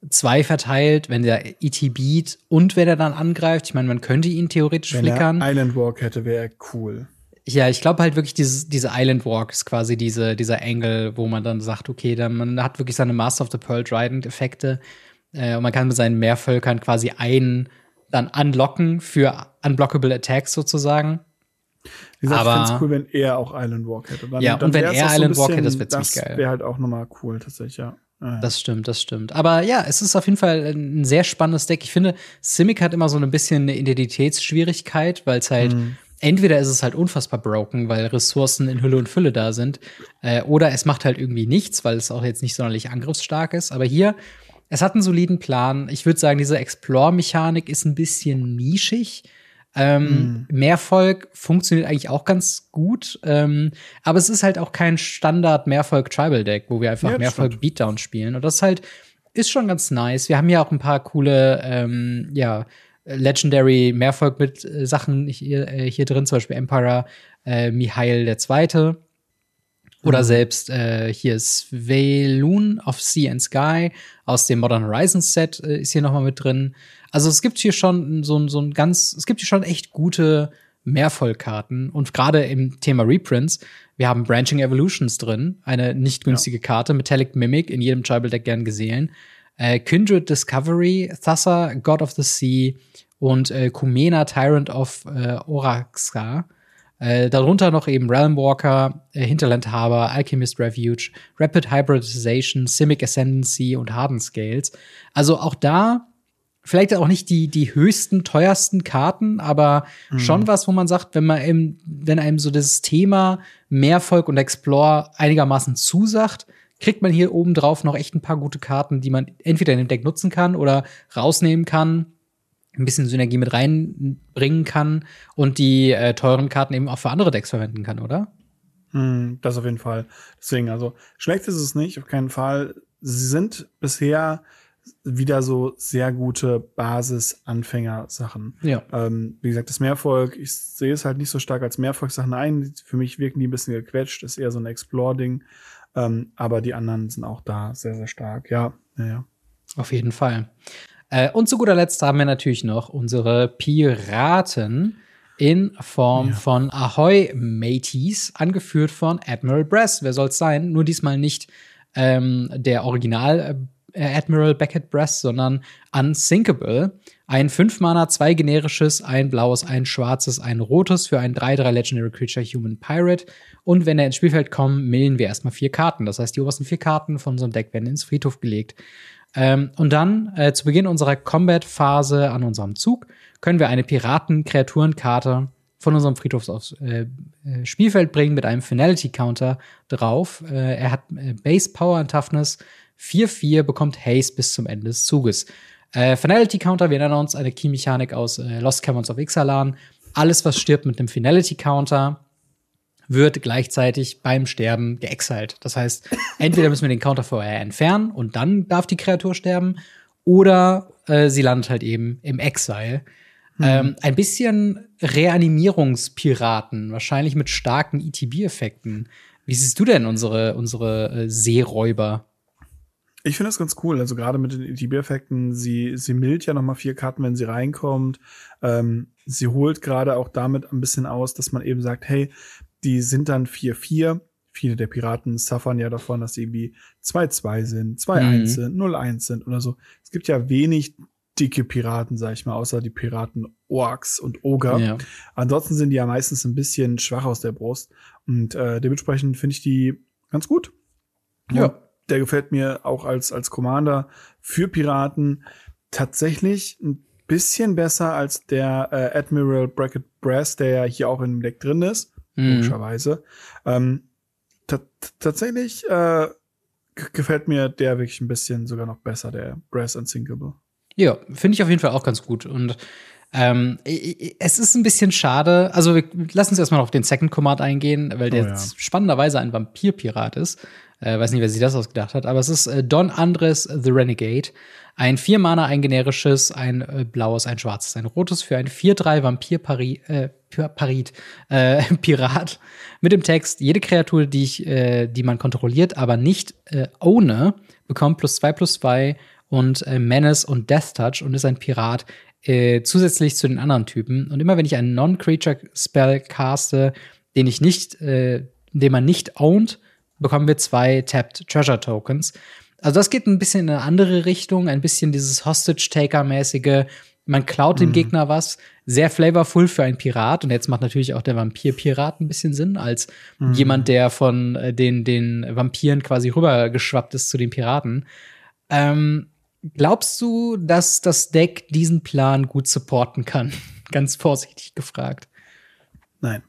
zwei verteilt, wenn der ET beat und wenn er dann angreift. Ich meine, man könnte ihn theoretisch Wenn flickern. er Island Walk hätte, wäre er cool. Ja, ich glaube halt wirklich, dieses, diese Island Walk ist quasi diese, dieser Angle, wo man dann sagt, okay, dann, man hat wirklich seine Master of the Pearl Trident Effekte äh, und man kann mit seinen Mehrvölkern quasi einen dann unlocken für unblockable Attacks sozusagen. Wie gesagt, Aber- ich finde es cool, wenn er auch Island Walk hätte. Dann, Ja, und wenn er Island Walk bisschen- hätte, das wär ziemlich Das geil. wäre halt auch nochmal cool, tatsächlich, ja. Ja. Das stimmt, das stimmt. Aber ja, es ist auf jeden Fall ein sehr spannendes Deck. Ich finde, Simic hat immer so ein bisschen eine Identitätsschwierigkeit, weil es halt Mhm. entweder ist es halt unfassbar broken, weil Ressourcen in Hülle und Fülle da sind, äh, oder es macht halt irgendwie nichts, weil es auch jetzt nicht sonderlich angriffsstark ist. Aber hier, es hat einen soliden Plan. Ich würde sagen, diese Explore-Mechanik ist ein bisschen nischig. Ähm, Mehrvolk funktioniert eigentlich auch ganz gut, ähm, aber es ist halt auch kein Standard Mehrvolk Tribal Deck, wo wir einfach Ja, das Mehrvolk stimmt. Beatdown spielen. Und das ist halt ist schon ganz nice. Wir haben ja auch ein paar coole, ähm, ja, Legendary Mehrvolk mit äh, Sachen hier, äh, hier drin, zum Beispiel Emperor äh, Mihail II. Oder selbst äh, hier ist Veilun of Sea and Sky aus dem Modern Horizons Set äh, ist hier noch mal mit drin. Also es gibt hier schon so, ein- so ein ganz, es gibt hier schon echt gute Mehrvollkarten und gerade im Thema Reprints, wir haben Branching Evolutions drin, eine nicht günstige Karte, Metallic Mimic, in jedem Tribal Deck gern gesehen. Äh, Kindred Discovery, Thassa, God of the Sea und äh, Kumena, Tyrant of äh, Oraxka. Äh, darunter noch eben Realmwalker, äh, Hinterlandhaber, Alchemist Refuge, Rapid Hybridization, Simic Ascendancy und Harden Scales. Also auch da vielleicht auch nicht die, die höchsten, teuersten Karten, aber schon was, wo man sagt, wenn man eben, wenn einem so das Thema Mehrvolk und Explore einigermaßen zusagt, kriegt man hier oben drauf noch echt ein paar gute Karten, die man entweder in dem Deck nutzen kann oder rausnehmen kann, ein bisschen Synergie mit reinbringen kann und die äh, teuren Karten eben auch für andere Decks verwenden kann, oder? Hm, das auf jeden Fall. Deswegen, also schlecht ist es nicht, auf keinen Fall. Sie sind bisher wieder so sehr gute Basis-Anfänger-Sachen. Ja. Ähm, wie gesagt, das Mehrvolk, ich sehe es halt nicht so stark als Mehrvolk-Sachen ein. Für mich wirken die ein bisschen gequetscht, ist eher so ein Explore-Ding. Ähm, aber die anderen sind auch da sehr, sehr stark. Ja, ja, ja. Auf jeden Fall. Äh, und zu guter Letzt haben wir natürlich noch unsere Piraten in Form ja. von Ahoy Mateys, angeführt von Admiral Bress. Wer soll es sein? Nur diesmal nicht ähm, der Original äh, Admiral Beckett Bress, sondern Unsinkable. Ein 5-Mana, zwei generisches, ein blaues, ein schwarzes, ein rotes für ein 3-3 Legendary Creature Human Pirate. Und wenn er ins Spielfeld kommt, millen wir erstmal vier Karten. Das heißt, die obersten vier Karten von unserem Deck werden ins Friedhof gelegt. Ähm, und dann äh, zu Beginn unserer Combat-Phase an unserem Zug können wir eine Piraten-Kreaturenkarte von unserem Friedhof aufs äh, äh, Spielfeld bringen mit einem Finality-Counter drauf. Äh, er hat äh, Base Power und Toughness 4-4, bekommt Haste bis zum Ende des Zuges. Äh, Finality Counter, wir nennen uns eine Key-Mechanik aus äh, Lost Caverns of Ixalan. Alles, was stirbt mit dem Finality Counter, wird gleichzeitig beim Sterben geexalt. Das heißt, entweder müssen wir den Counter vorher entfernen und dann darf die Kreatur sterben, oder äh, sie landet halt eben im Exile. Mhm. Ähm, ein bisschen Reanimierungspiraten, wahrscheinlich mit starken ETB-Effekten. Wie siehst du denn unsere, unsere äh, Seeräuber? Ich finde das ganz cool. Also gerade mit den ETB-Effekten, sie, sie mildt ja noch mal vier Karten, wenn sie reinkommt. Ähm, sie holt gerade auch damit ein bisschen aus, dass man eben sagt, hey, die sind dann 4-4. Viele der Piraten suffern ja davon, dass sie irgendwie 2-2 sind, 2-1 mhm. sind, 0-1 sind oder so. Es gibt ja wenig dicke Piraten, sag ich mal, außer die Piraten Orks und Ogre. Ja. Ansonsten sind die ja meistens ein bisschen schwach aus der Brust. Und äh, dementsprechend finde ich die ganz gut. Ja. Und der gefällt mir auch als, als Commander für Piraten tatsächlich ein bisschen besser als der äh, Admiral Bracket Brass, der ja hier auch im Deck drin ist mhm. logischerweise. Ähm, tatsächlich äh, gefällt mir der wirklich ein bisschen sogar noch besser, der Brass Unsinkable. Ja, finde ich auf jeden Fall auch ganz gut. Und ähm, es ist ein bisschen schade. Also, wir lassen uns erstmal auf den Second Command eingehen, weil der oh, ja. spannenderweise ein Vampirpirat ist. Äh, weiß nicht, wer sich das ausgedacht hat, aber es ist äh, Don Andres the Renegade. Ein vier Mana, ein generisches, ein äh, blaues, ein schwarzes, ein rotes für ein 4-3 Vampir-Parit, äh, Parit, äh, Pirat. Mit dem Text, jede Kreatur, die ich, äh, die man kontrolliert, aber nicht äh, ohne, bekommt plus zwei plus zwei und äh, Menace und Death Touch und ist ein Pirat äh, zusätzlich zu den anderen Typen. Und immer wenn ich einen Non-Creature-Spell caste, den ich nicht, äh, den man nicht ownt, bekommen wir zwei Tapped Treasure Tokens. Also das geht ein bisschen in eine andere Richtung, ein bisschen dieses Hostage-Taker-mäßige. Man klaut dem mhm. Gegner was, sehr flavorful für einen Pirat. Und jetzt macht natürlich auch der Vampir-Pirat ein bisschen Sinn, als mhm. jemand, der von äh, den, den Vampiren quasi rübergeschwappt ist zu den Piraten. Ähm, glaubst du, dass das Deck diesen Plan gut supporten kann? Ganz vorsichtig gefragt. Nein,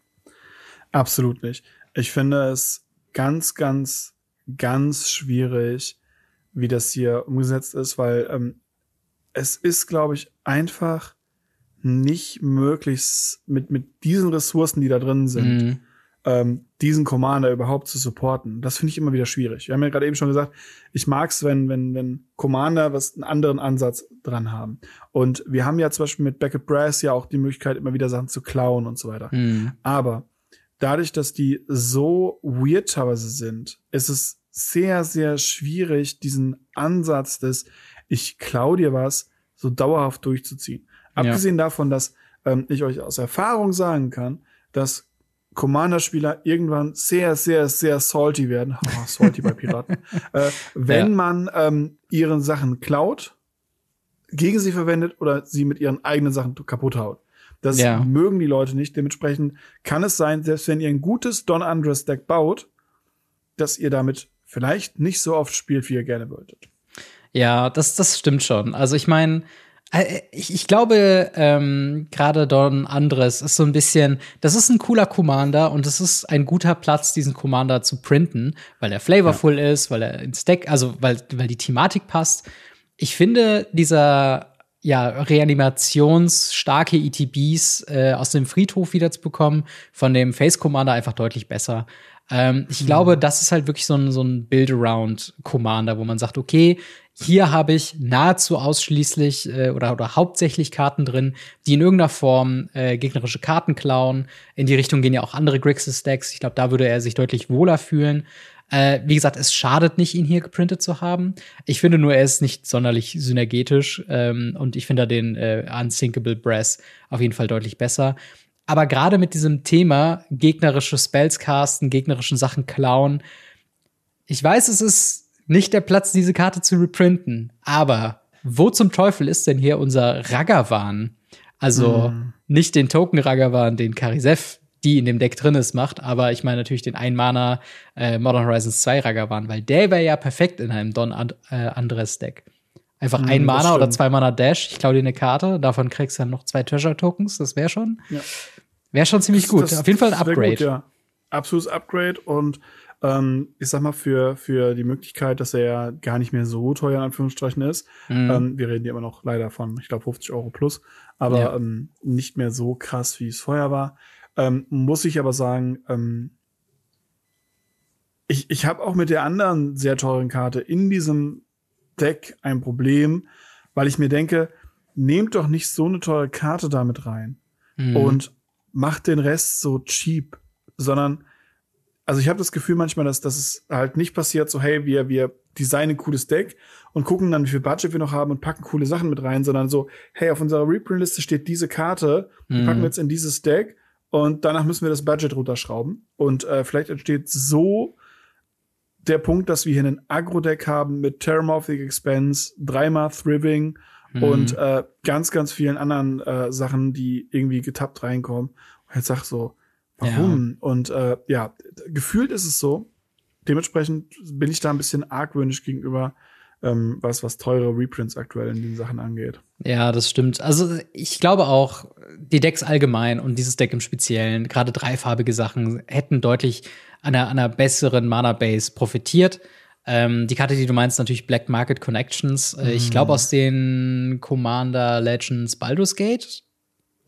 absolut nicht. Ich finde es ganz, ganz, ganz schwierig, wie das hier umgesetzt ist, weil ähm, es ist, glaube ich, einfach nicht möglich, mit, mit diesen Ressourcen, die da drin sind, mhm. Ähm, diesen Commander überhaupt zu supporten. Das finde ich immer wieder schwierig. Wir haben ja gerade eben schon gesagt, ich mag es, wenn, wenn, wenn Commander was einen anderen Ansatz dran haben. Und wir haben ja zum Beispiel mit Beckett Brass ja auch die Möglichkeit, immer wieder Sachen zu klauen und so weiter. Mhm. Aber dadurch, dass die so weird teilweise sind, ist es sehr, sehr schwierig, diesen Ansatz des ich klau dir was so dauerhaft durchzuziehen. Ja. Abgesehen davon, dass ähm, ich euch aus Erfahrung sagen kann, dass Commander-Spieler irgendwann sehr, sehr, sehr salty werden. Oh, salty bei Piraten. äh, wenn ja. man ähm, ihren Sachen klaut, gegen sie verwendet oder sie mit ihren eigenen Sachen kaputt haut. Das ja. mögen die Leute nicht. Dementsprechend kann es sein, selbst wenn ihr ein gutes Don Andres Deck baut, dass ihr damit vielleicht nicht so oft spielt, wie ihr gerne wolltet. Ja, das, das stimmt schon. Also ich meine, ich, ich, glaube, ähm, gerade Don Andres ist so ein bisschen, das ist ein cooler Commander und es ist ein guter Platz, diesen Commander zu printen, weil er flavorful ja. ist, weil er ins Deck, also weil, weil die Thematik passt. Ich finde, dieser ja, reanimationsstarke ETBs äh, aus dem Friedhof wiederzubekommen, von dem Face Commander einfach deutlich besser. Ähm, ich mhm. glaube, das ist halt wirklich so ein, so ein Build-Around-Commander, wo man sagt, okay, hier habe ich nahezu ausschließlich äh, oder, oder hauptsächlich Karten drin, die in irgendeiner Form äh, gegnerische Karten klauen. In die Richtung gehen ja auch andere Grixis-Decks. Ich glaube, da würde er sich deutlich wohler fühlen. Äh, wie gesagt, es schadet nicht, ihn hier geprintet zu haben. Ich finde nur, er ist nicht sonderlich synergetisch ähm, und ich finde den äh, Unsinkable Brass auf jeden Fall deutlich besser. Aber gerade mit diesem Thema gegnerische Spells casten, gegnerischen Sachen klauen, ich weiß, es ist nicht der Platz, diese Karte zu reprinten. Aber wo zum Teufel ist denn hier unser Ragavan? Also mm. nicht den Token Ragavan, den Karisev, die in dem Deck drin ist, macht, aber ich meine natürlich den Ein-Mana äh, Modern Horizons 2 Ragavan, weil der wäre ja perfekt in einem Don And äh, Andres Deck. Einfach mm, ein Mana oder zwei Mana Dash, ich klaue dir eine Karte, davon kriegst du dann noch zwei Treasure Tokens, das wäre schon. Ja. Wäre schon ziemlich gut. Das, Auf jeden Fall ein Upgrade. Gut, ja. Absolutes Upgrade und ähm, ich sag mal, für, für die Möglichkeit, dass er ja gar nicht mehr so teuer in Anführungsstrichen ist. Mhm. Ähm, wir reden hier immer noch leider von, ich glaube, 50 Euro plus, aber ja. ähm, nicht mehr so krass, wie es vorher war. Ähm, muss ich aber sagen, ähm, ich, ich habe auch mit der anderen sehr teuren Karte in diesem Deck ein Problem, weil ich mir denke, nehmt doch nicht so eine teure Karte damit rein mhm. und macht den Rest so cheap, sondern also ich habe das Gefühl manchmal, dass, dass es halt nicht passiert, so hey, wir, wir designen ein cooles Deck und gucken dann, wie viel Budget wir noch haben und packen coole Sachen mit rein, sondern so, hey, auf unserer Reprint-Liste steht diese Karte, die mhm. packen wir jetzt in dieses Deck und danach müssen wir das Budget runterschrauben. Und äh, vielleicht entsteht so der Punkt, dass wir hier einen Agro-Deck haben mit Terramorphic Expense, dreimal Thriving mhm. und äh, ganz, ganz vielen anderen äh, Sachen, die irgendwie getappt reinkommen. Und jetzt sag so, Warum? Ja. Und äh, ja, gefühlt ist es so. Dementsprechend bin ich da ein bisschen argwöhnisch gegenüber, ähm, was, was teure Reprints aktuell in den Sachen angeht. Ja, das stimmt. Also ich glaube auch, die Decks allgemein und dieses Deck im Speziellen, gerade dreifarbige Sachen, hätten deutlich an einer, einer besseren Mana-Base profitiert. Ähm, die Karte, die du meinst, natürlich Black Market Connections. Äh, ich glaube mhm. aus den Commander Legends Baldur's Gate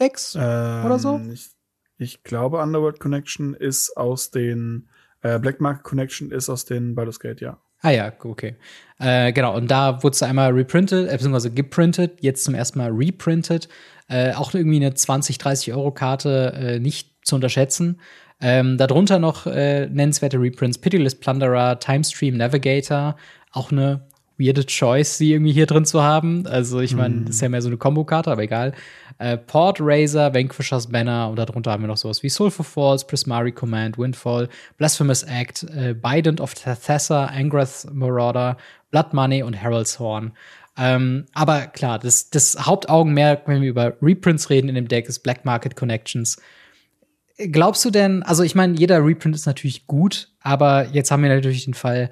Decks ähm, oder so. Ich ich glaube, Underworld Connection ist aus den äh, Black Market Connection ist aus den Baldur's Gate, ja. Ah ja, okay. Äh, genau, und da wurde es einmal reprintet, äh, beziehungsweise geprintet, jetzt zum ersten Mal reprintet. Äh, auch irgendwie eine 20, 30 Euro Karte äh, nicht zu unterschätzen. Ähm, darunter noch äh, nennenswerte Reprints: Pitiless Plunderer, Timestream Navigator, auch eine weirde Choice, sie irgendwie hier drin zu haben. Also, ich meine, mm. das ist ja mehr so eine Kombo-Karte, aber egal. Äh, Port Razor, Vanquishers Banner und darunter haben wir noch sowas wie Sulfur Falls, Prismari Command, Windfall, Blasphemous Act, äh, Bident of Tethessa, Angrath Marauder, Blood Money und Herald's Horn. Ähm, aber klar, das, das Hauptaugenmerk, wenn wir über Reprints reden in dem Deck, ist Black Market Connections. Glaubst du denn, also ich meine, jeder Reprint ist natürlich gut, aber jetzt haben wir natürlich den Fall,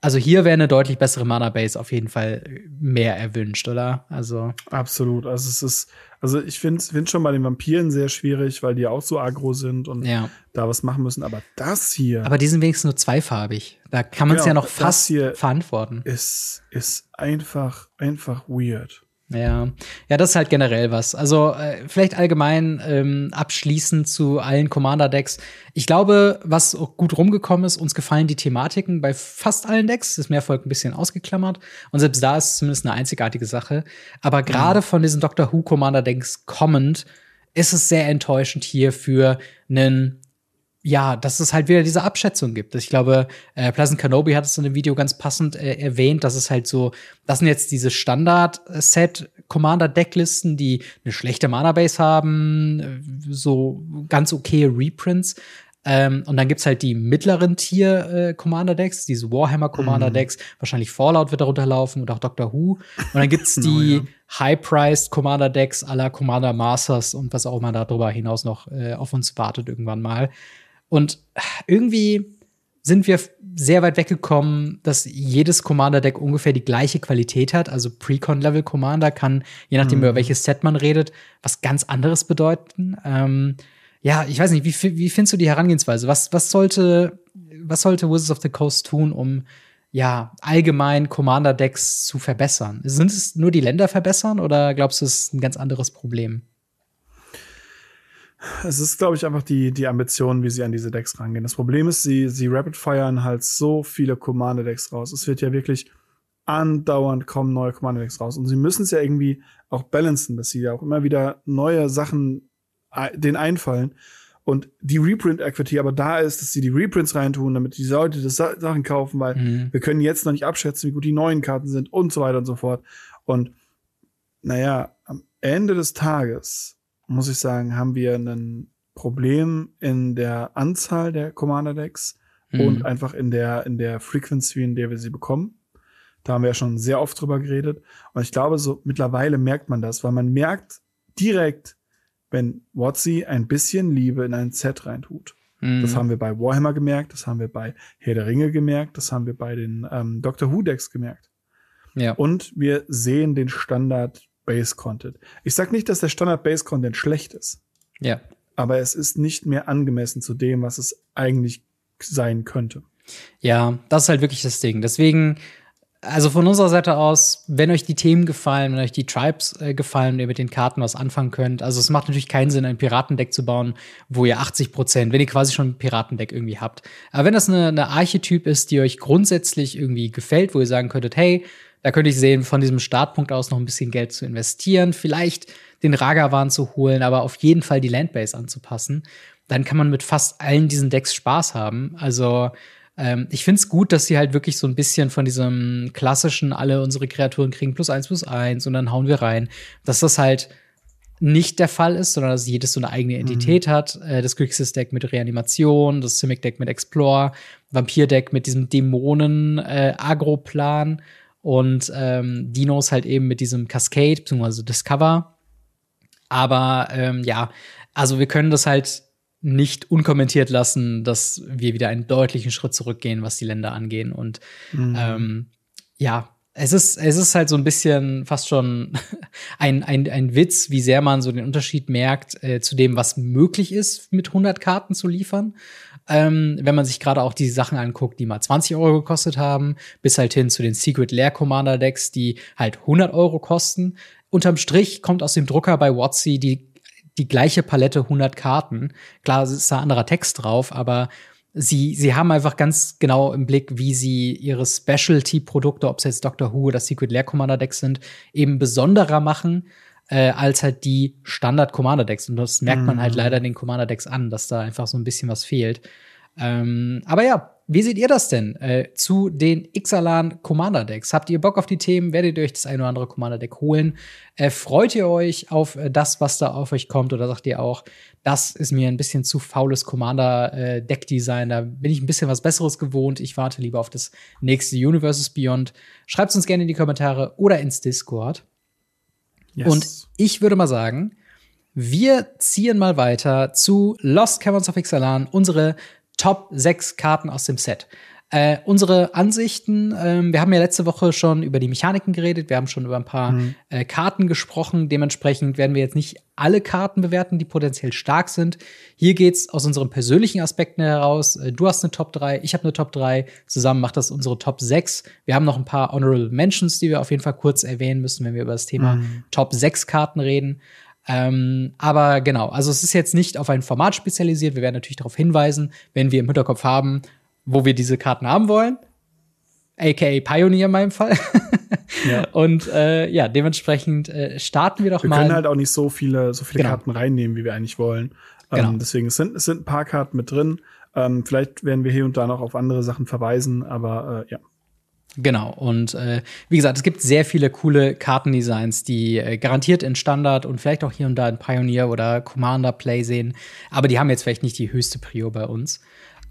also hier wäre eine deutlich bessere Mana-Base auf jeden Fall mehr erwünscht, oder? Also. Absolut. Also es ist, also ich finde es schon bei den Vampiren sehr schwierig, weil die auch so aggro sind und ja. da was machen müssen. Aber das hier. Aber die sind wenigstens nur zweifarbig. Da kann man es genau, ja noch fast verantworten. Ist, ist einfach, einfach weird. Ja, ja, das ist halt generell was. Also äh, vielleicht allgemein ähm, abschließend zu allen Commander-Decks. Ich glaube, was auch gut rumgekommen ist, uns gefallen die Thematiken bei fast allen Decks. Das Mehrvolk ein bisschen ausgeklammert. Und selbst da ist es zumindest eine einzigartige Sache. Aber gerade mhm. von diesen Doctor Who Commander-Decks kommend, ist es sehr enttäuschend hier für einen ja, dass es halt wieder diese Abschätzung gibt. Ich glaube, äh, Pleasant Kenobi hat es in dem Video ganz passend äh, erwähnt, dass es halt so, das sind jetzt diese Standard-Set-Commander-Decklisten, die eine schlechte Mana-Base haben, äh, so ganz okay Reprints. Ähm, und dann gibt's halt die mittleren Tier-Commander-Decks, äh, diese Warhammer-Commander-Decks, mhm. wahrscheinlich Fallout wird darunter laufen und auch Doctor Who. Und dann gibt's die oh, ja. High-Priced Commander-Decks aller Commander Masters und was auch immer darüber hinaus noch äh, auf uns wartet irgendwann mal. Und irgendwie sind wir sehr weit weggekommen, dass jedes Commander-Deck ungefähr die gleiche Qualität hat. Also Precon-Level Commander kann, je nachdem, mhm. über welches Set man redet, was ganz anderes bedeuten. Ähm, ja, ich weiß nicht, wie, wie findest du die Herangehensweise? Was, was sollte, was sollte Wizards of the Coast tun, um ja, allgemein Commander-Decks zu verbessern? Sind es nur die Länder verbessern oder glaubst du, es ist ein ganz anderes Problem? Es ist, glaube ich, einfach die, die Ambition, wie sie an diese Decks rangehen. Das Problem ist, sie, sie rapid firen halt so viele Commander-Decks raus. Es wird ja wirklich andauernd kommen neue Commander-Decks raus. Und sie müssen es ja irgendwie auch balancen, dass sie ja auch immer wieder neue Sachen den einfallen. Und die Reprint-Equity aber da ist, dass sie die Reprints reintun, damit die Leute das Sa Sachen kaufen, weil mhm. wir können jetzt noch nicht abschätzen, wie gut die neuen Karten sind und so weiter und so fort. Und naja, am Ende des Tages muss ich sagen, haben wir ein Problem in der Anzahl der Commander Decks mhm. und einfach in der, in der Frequency, in der wir sie bekommen. Da haben wir ja schon sehr oft drüber geredet. Und ich glaube, so mittlerweile merkt man das, weil man merkt direkt, wenn Watsi ein bisschen Liebe in ein Set reintut. Mhm. Das haben wir bei Warhammer gemerkt, das haben wir bei Herr der Ringe gemerkt, das haben wir bei den ähm, Doctor Who Decks gemerkt. Ja. Und wir sehen den Standard Base Content. Ich sag nicht, dass der Standard Base Content schlecht ist. Ja. Aber es ist nicht mehr angemessen zu dem, was es eigentlich sein könnte. Ja, das ist halt wirklich das Ding. Deswegen also von unserer Seite aus, wenn euch die Themen gefallen, wenn euch die Tribes äh, gefallen und ihr mit den Karten was anfangen könnt, also es macht natürlich keinen Sinn, ein Piratendeck zu bauen, wo ihr 80 Prozent, wenn ihr quasi schon ein Piratendeck irgendwie habt. Aber wenn das eine, eine Archetyp ist, die euch grundsätzlich irgendwie gefällt, wo ihr sagen könntet, hey, da könnte ich sehen, von diesem Startpunkt aus noch ein bisschen Geld zu investieren, vielleicht den Ragavan zu holen, aber auf jeden Fall die Landbase anzupassen, dann kann man mit fast allen diesen Decks Spaß haben. Also ähm, ich finde es gut, dass sie halt wirklich so ein bisschen von diesem klassischen, alle unsere Kreaturen kriegen plus eins plus eins und dann hauen wir rein, dass das halt nicht der Fall ist, sondern dass jedes so eine eigene mhm. Entität mhm. hat. Äh, das Grixis-Deck mit Reanimation, das Simic-Deck mit Explore, Vampir-Deck mit diesem Dämonen-Agro-Plan äh, und ähm, Dinos halt eben mit diesem Cascade bzw. Discover. Aber ähm, ja, also wir können das halt nicht unkommentiert lassen, dass wir wieder einen deutlichen Schritt zurückgehen, was die Länder angehen. Und mhm. ähm, ja, es ist, es ist halt so ein bisschen fast schon ein, ein, ein Witz, wie sehr man so den Unterschied merkt äh, zu dem, was möglich ist, mit 100 Karten zu liefern. Ähm, wenn man sich gerade auch die Sachen anguckt, die mal 20 Euro gekostet haben, bis halt hin zu den Secret Lair Commander Decks, die halt 100 Euro kosten. Unterm Strich kommt aus dem Drucker bei Watsy die die gleiche Palette 100 Karten. Klar, es ist da anderer Text drauf, aber sie, sie haben einfach ganz genau im Blick, wie sie ihre Specialty-Produkte, ob es jetzt Doctor Who oder Secret Lair Commander Decks sind, eben besonderer machen äh, als halt die Standard Commander Decks. Und das merkt man halt mhm. leider den Commander Decks an, dass da einfach so ein bisschen was fehlt. Ähm, aber ja, wie seht ihr das denn äh, zu den Ixalan Commander Decks? Habt ihr Bock auf die Themen? Werdet ihr euch das ein oder andere Commander Deck holen? Äh, freut ihr euch auf äh, das, was da auf euch kommt? Oder sagt ihr auch, das ist mir ein bisschen zu faules Commander Deck Design? Da bin ich ein bisschen was Besseres gewohnt. Ich warte lieber auf das nächste Universes Beyond. Schreibt uns gerne in die Kommentare oder ins Discord. Yes. Und ich würde mal sagen, wir ziehen mal weiter zu Lost Caverns of Ixalan, unsere Top 6 Karten aus dem Set. Äh, unsere Ansichten, ähm, wir haben ja letzte Woche schon über die Mechaniken geredet, wir haben schon über ein paar mhm. äh, Karten gesprochen. Dementsprechend werden wir jetzt nicht alle Karten bewerten, die potenziell stark sind. Hier geht's aus unseren persönlichen Aspekten heraus. Äh, du hast eine Top 3, ich habe eine Top 3. Zusammen macht das unsere Top 6. Wir haben noch ein paar Honorable Mentions, die wir auf jeden Fall kurz erwähnen müssen, wenn wir über das Thema mhm. Top 6 Karten reden. Ähm, aber genau, also es ist jetzt nicht auf ein Format spezialisiert. Wir werden natürlich darauf hinweisen, wenn wir im Hinterkopf haben, wo wir diese Karten haben wollen. AKA Pioneer in meinem Fall. ja. Und äh, ja, dementsprechend äh, starten wir doch wir mal. Wir können halt auch nicht so viele, so viele genau. Karten reinnehmen, wie wir eigentlich wollen. Ähm, genau. deswegen es sind es sind ein paar Karten mit drin. Ähm, vielleicht werden wir hier und da noch auf andere Sachen verweisen, aber äh, ja. Genau, und äh, wie gesagt, es gibt sehr viele coole Kartendesigns, die äh, garantiert in Standard und vielleicht auch hier und da in Pioneer oder Commander Play sehen, aber die haben jetzt vielleicht nicht die höchste Prio bei uns.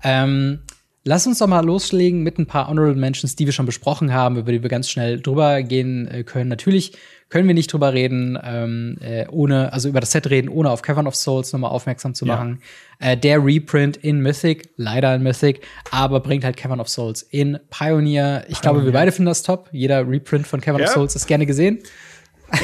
Ähm, lass uns doch mal loslegen mit ein paar Honorable Mentions, die wir schon besprochen haben, über die wir ganz schnell drüber gehen äh, können. Natürlich können wir nicht drüber reden, ähm, äh, ohne, also über das Set reden, ohne auf Cavern of Souls nochmal aufmerksam zu machen. Ja. Äh, der Reprint in Mythic, leider in Mythic, aber bringt halt Cavern of Souls in Pioneer. Ich Pioneer. glaube, wir beide finden das top. Jeder Reprint von Cavern ja. of Souls ist gerne gesehen.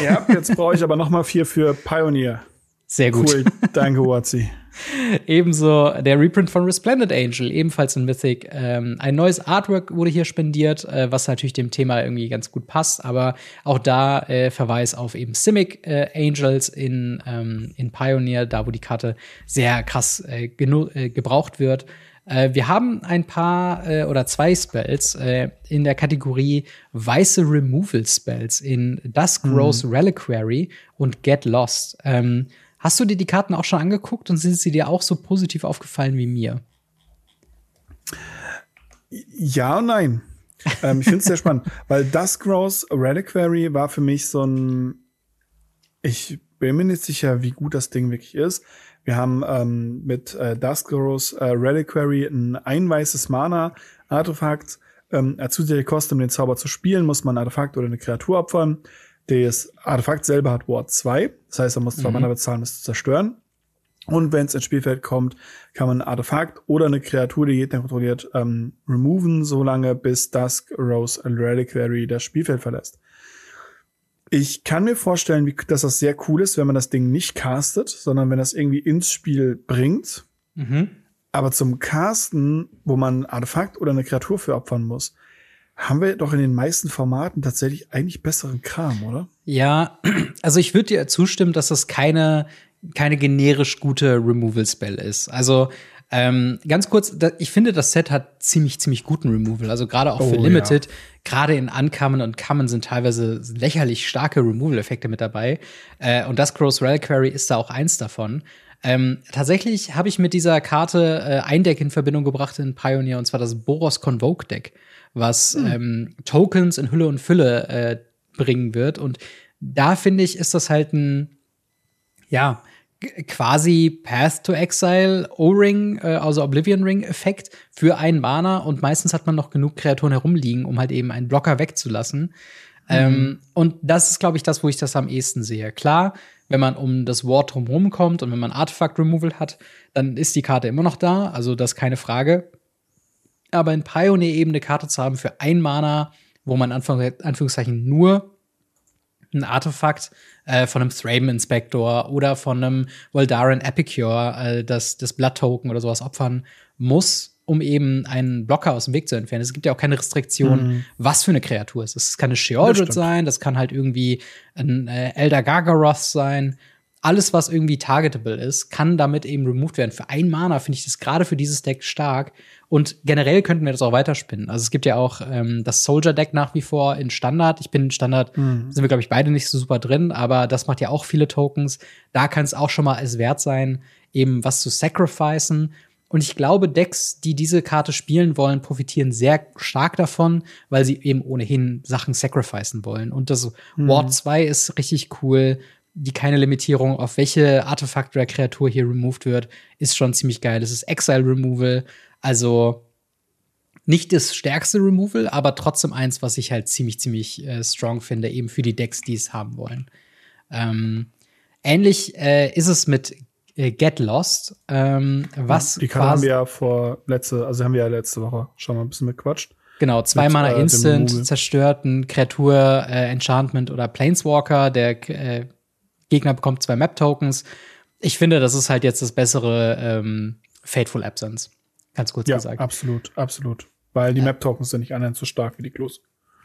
Ja, jetzt brauche ich aber noch mal vier für Pioneer. Sehr gut. Cool, danke, Watsi. Ebenso der Reprint von Resplendent Angel, ebenfalls in Mythic. Ähm, ein neues Artwork wurde hier spendiert, äh, was natürlich dem Thema irgendwie ganz gut passt, aber auch da äh, Verweis auf eben Simic äh, Angels in, ähm, in Pioneer, da wo die Karte sehr krass äh, äh, gebraucht wird. Äh, wir haben ein paar oder zwei Spells in der Kategorie weiße Removal Spells in Dusk Rose mhm. Reliquary und Get Lost. Ähm, hast du dir die Karten auch schon angeguckt und sind sie dir auch so positiv aufgefallen wie mir? Ja und nein. ähm, ich finde es sehr spannend, weil Dusk Rose Reliquary war für mich so ein. Ich bin mir nicht sicher, wie gut das Ding wirklich ist. Wir haben ähm, mit äh, Duskros äh, Reliquary ein einweißes Mana-Artefakt. Ähm, als zusätzliche Kosten, um den Zauber zu spielen, muss man ein Artefakt oder eine Kreatur opfern. Das Artefakt selber hat Ward 2. Das heißt, man muss zwei mhm. Mana bezahlen, es zu zerstören. Und wenn es ins Spielfeld kommt, kann man ein Artefakt oder eine Kreatur, die Gegner kontrolliert, ähm, removen, solange bis Dusk Rose Reliquary das Spielfeld verlässt. Ich kann mir vorstellen, wie, dass das sehr cool ist, wenn man das Ding nicht castet, sondern wenn das irgendwie ins Spiel bringt. Mhm. Aber zum Casten, wo man ein Artefakt oder eine Kreatur für opfern muss, haben wir doch in den meisten Formaten tatsächlich eigentlich besseren Kram, oder? Ja, also ich würde dir zustimmen, dass das keine, keine generisch gute Removal-Spell ist. Also ähm, ganz kurz, da, ich finde, das Set hat ziemlich, ziemlich guten Removal. Also gerade auch für oh, Limited, ja. gerade in Uncommon und Common sind teilweise lächerlich starke Removal-Effekte mit dabei. Äh, und das Cross Reliquary ist da auch eins davon. Ähm, tatsächlich habe ich mit dieser Karte äh, ein Deck in Verbindung gebracht in Pioneer, und zwar das Boros Convoke Deck, was hm. ähm, Tokens in Hülle und Fülle äh, bringen wird. Und da finde ich, ist das halt ein, ja, quasi Path to Exile O-Ring, äh, also Oblivion Ring Effekt für einen Mana und meistens hat man noch genug Kreaturen herumliegen, um halt eben einen Blocker wegzulassen. Mhm. Ähm, und das ist, glaube ich, das, wo ich das am ehesten sehe. Klar, wenn man um das Ward drumherum kommt und wenn man Artifact Removal hat, dann ist die Karte immer noch da, also das ist keine Frage. Aber in Pioneer eben eine Karte zu haben für ein Mana, wo man Anführungszeichen nur ein Artefakt äh, von einem Thraben Inspector oder von einem Voldaren Epicure, äh, das, das Blood Token oder sowas opfern muss, um eben einen Blocker aus dem Weg zu entfernen. Es gibt ja auch keine Restriktion, mhm. was für eine Kreatur es ist. Es kann eine Sheoldred sein, das kann halt irgendwie ein äh, Elder Gargaroth sein alles, was irgendwie targetable ist, kann damit eben removed werden. Für ein Mana finde ich das gerade für dieses Deck stark. Und generell könnten wir das auch weiterspinnen. Also es gibt ja auch ähm, das Soldier-Deck nach wie vor in Standard. Ich bin in Standard, mhm. sind wir, glaube ich, beide nicht so super drin, aber das macht ja auch viele Tokens. Da kann es auch schon mal es wert sein, eben was zu sacrificen. Und ich glaube, Decks, die diese Karte spielen wollen, profitieren sehr stark davon, weil sie eben ohnehin Sachen sacrificen wollen. Und das mhm. Ward 2 ist richtig cool die keine Limitierung auf welche Artefakt oder Kreatur hier removed wird, ist schon ziemlich geil. Es ist Exile Removal, also nicht das stärkste Removal, aber trotzdem eins, was ich halt ziemlich, ziemlich äh, strong finde, eben für die Decks, die es haben wollen. Ähm, ähnlich äh, ist es mit äh, Get Lost, ähm, was Die haben wir ja vor letzte, also haben wir ja letzte Woche schon mal ein bisschen mitquatscht. Genau, zwei Mana äh, Instant, zerstörten Kreatur, äh, Enchantment oder Planeswalker, der äh, Gegner bekommt zwei Map-Tokens. Ich finde, das ist halt jetzt das bessere ähm, Fateful Absence. Ganz kurz ja, gesagt. Absolut, absolut. Weil die Map-Tokens sind nicht annähernd so stark wie die Clues.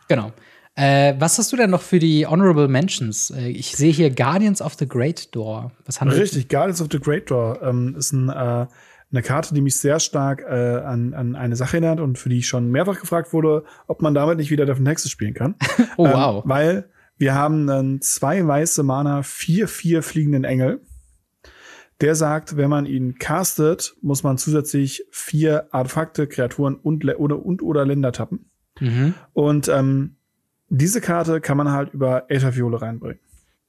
Genau. Äh, was hast du denn noch für die Honorable Mentions? Äh, ich sehe hier Guardians of the Great Door. Was handelt Richtig, Guardians of the Great Door ähm, ist ein, äh, eine Karte, die mich sehr stark äh, an, an eine Sache erinnert und für die ich schon mehrfach gefragt wurde, ob man damit nicht wieder Devon Texas spielen kann. oh, wow. Ähm, weil wir haben dann zwei weiße Mana, vier, vier fliegenden Engel. Der sagt, wenn man ihn castet, muss man zusätzlich vier Artefakte, Kreaturen und oder, und oder Länder tappen. Mhm. Und ähm, diese Karte kann man halt über Aetherviole reinbringen.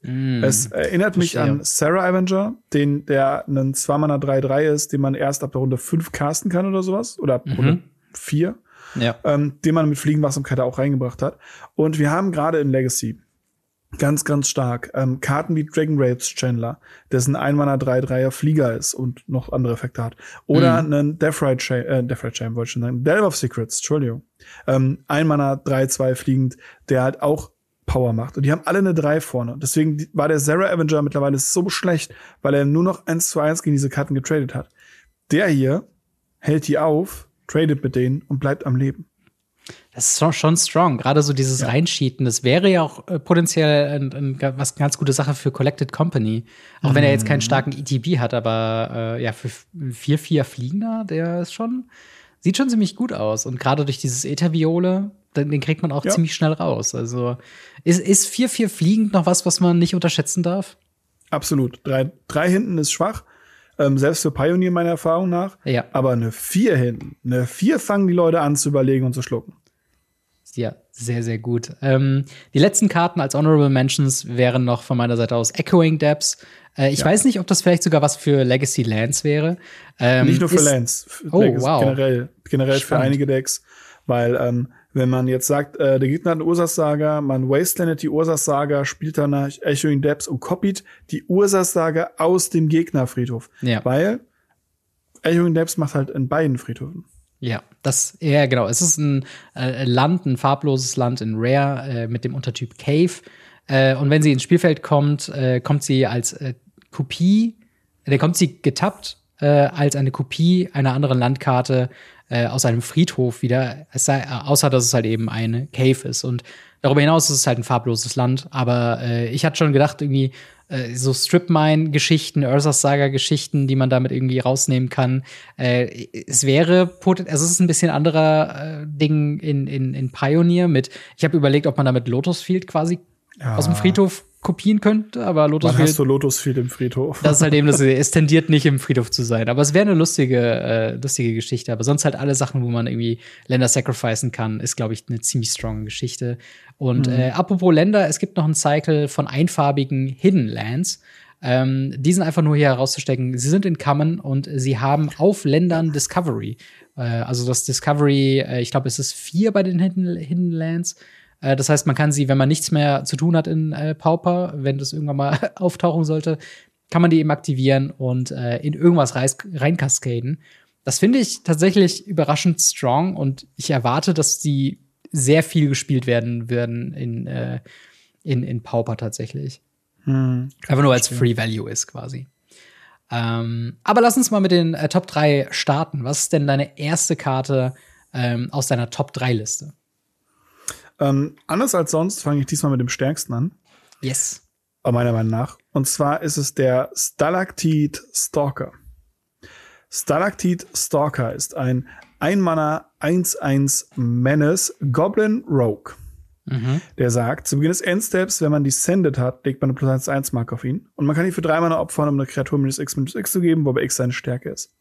Mm, es erinnert mich an Sarah Avenger, den, der einen 2 Mana 3-3 ist, den man erst ab der Runde 5 casten kann oder sowas. Oder ab mhm. Runde 4. Ja. Ähm, den man mit Fliegenwachsamkeit auch reingebracht hat. Und wir haben gerade in Legacy Ganz, ganz stark. Ähm, Karten wie Dragon Raids Chandler, dessen ein Mana 3-3er Flieger ist und noch andere Effekte hat. Oder mhm. einen Death Ride Chain, äh, Death Ride Chain wollte ich schon sagen. Delve of Secrets, Entschuldigung. Ähm, ein Mana 3-2 fliegend, der halt auch Power macht. Und die haben alle eine 3 vorne. Deswegen war der Zara Avenger mittlerweile so schlecht, weil er nur noch 1 zu 1 gegen diese Karten getradet hat. Der hier hält die auf, tradet mit denen und bleibt am Leben. Das ist schon strong. Gerade so dieses ja. Reinschieten, das wäre ja auch äh, potenziell ein, ein, was eine ganz gute Sache für Collected Company. Auch mm. wenn er jetzt keinen mhm. starken ETB hat, aber äh, ja, für 4-4 Fliegender, der ist schon, sieht schon ziemlich gut aus. Und gerade durch dieses Etherviole, den, den kriegt man auch ja. ziemlich schnell raus. Also ist 4-4 fliegend noch was, was man nicht unterschätzen darf? Absolut. Drei, drei hinten ist schwach. Ähm, selbst für Pioneer meiner Erfahrung nach. Ja. Aber eine 4 hinten, eine 4 fangen die Leute an zu überlegen und zu schlucken. Ja, sehr, sehr gut. Ähm, die letzten Karten als Honorable Mentions wären noch von meiner Seite aus Echoing Depths. Äh, ich ja. weiß nicht, ob das vielleicht sogar was für Legacy Lands wäre. Ähm, nicht nur für Lands. Für oh, Legacy, wow. Generell, generell für einige Decks. Weil, ähm, wenn man jetzt sagt, äh, der Gegner hat eine Ursas-Saga, man wastelandet die Ursas-Saga, spielt danach Echoing Depths und copied die Ursas-Saga aus dem Gegnerfriedhof. Ja. Weil Echoing Depths macht halt in beiden Friedhöfen. Ja, das, ja, genau. Es ist ein äh, Land, ein farbloses Land in Rare äh, mit dem Untertyp Cave. Äh, und wenn sie ins Spielfeld kommt, äh, kommt sie als äh, Kopie, äh, kommt sie getappt äh, als eine Kopie einer anderen Landkarte äh, aus einem Friedhof wieder, sei, außer dass es halt eben eine Cave ist. Und darüber hinaus ist es halt ein farbloses Land. Aber äh, ich hatte schon gedacht, irgendwie, äh, so Strip-Mine-Geschichten, Ursas Saga-Geschichten, die man damit irgendwie rausnehmen kann. Äh, es wäre also es ist ein bisschen anderer äh, Ding in, in, in Pioneer mit, ich habe überlegt, ob man damit Lotus Field quasi ja. aus dem Friedhof kopieren könnte, aber Lotus Wann hast du Lotus Field im Friedhof? Das ist halt eben das, es tendiert nicht im Friedhof zu sein. Aber es wäre eine lustige, äh, lustige Geschichte. Aber sonst halt alle Sachen, wo man irgendwie Länder sacrificen kann, ist, glaube ich, eine ziemlich strong Geschichte. Und mhm. äh, apropos Länder, es gibt noch einen Cycle von einfarbigen Hidden Lands. Ähm, die sind einfach nur hier herauszustecken. Sie sind in Common und sie haben auf Ländern Discovery. Äh, also das Discovery, äh, ich glaube, es ist vier bei den Hidden, Hidden Lands. Äh, das heißt, man kann sie, wenn man nichts mehr zu tun hat in äh, Pauper, wenn das irgendwann mal auftauchen sollte, kann man die eben aktivieren und äh, in irgendwas reinkaskaden. Das finde ich tatsächlich überraschend strong und ich erwarte, dass die sehr viel gespielt werden würden in, äh, in, in Pauper tatsächlich. Hm, Einfach nur als Free Value ist quasi. Ähm, aber lass uns mal mit den äh, Top 3 starten. Was ist denn deine erste Karte ähm, aus deiner Top 3 Liste? Ähm, anders als sonst fange ich diesmal mit dem stärksten an. Yes. Meiner Meinung nach. Und zwar ist es der Stalactite Stalker. Stalactite Stalker ist ein Einmanner 1-1 Menace Goblin Rogue. Mhm. Der sagt, zu Beginn des Endsteps, wenn man Descended hat, legt man eine plus 1 Mark auf ihn. Und man kann ihn für drei Mana opfern, um eine Kreatur minus X minus X zu geben, wobei X seine Stärke ist.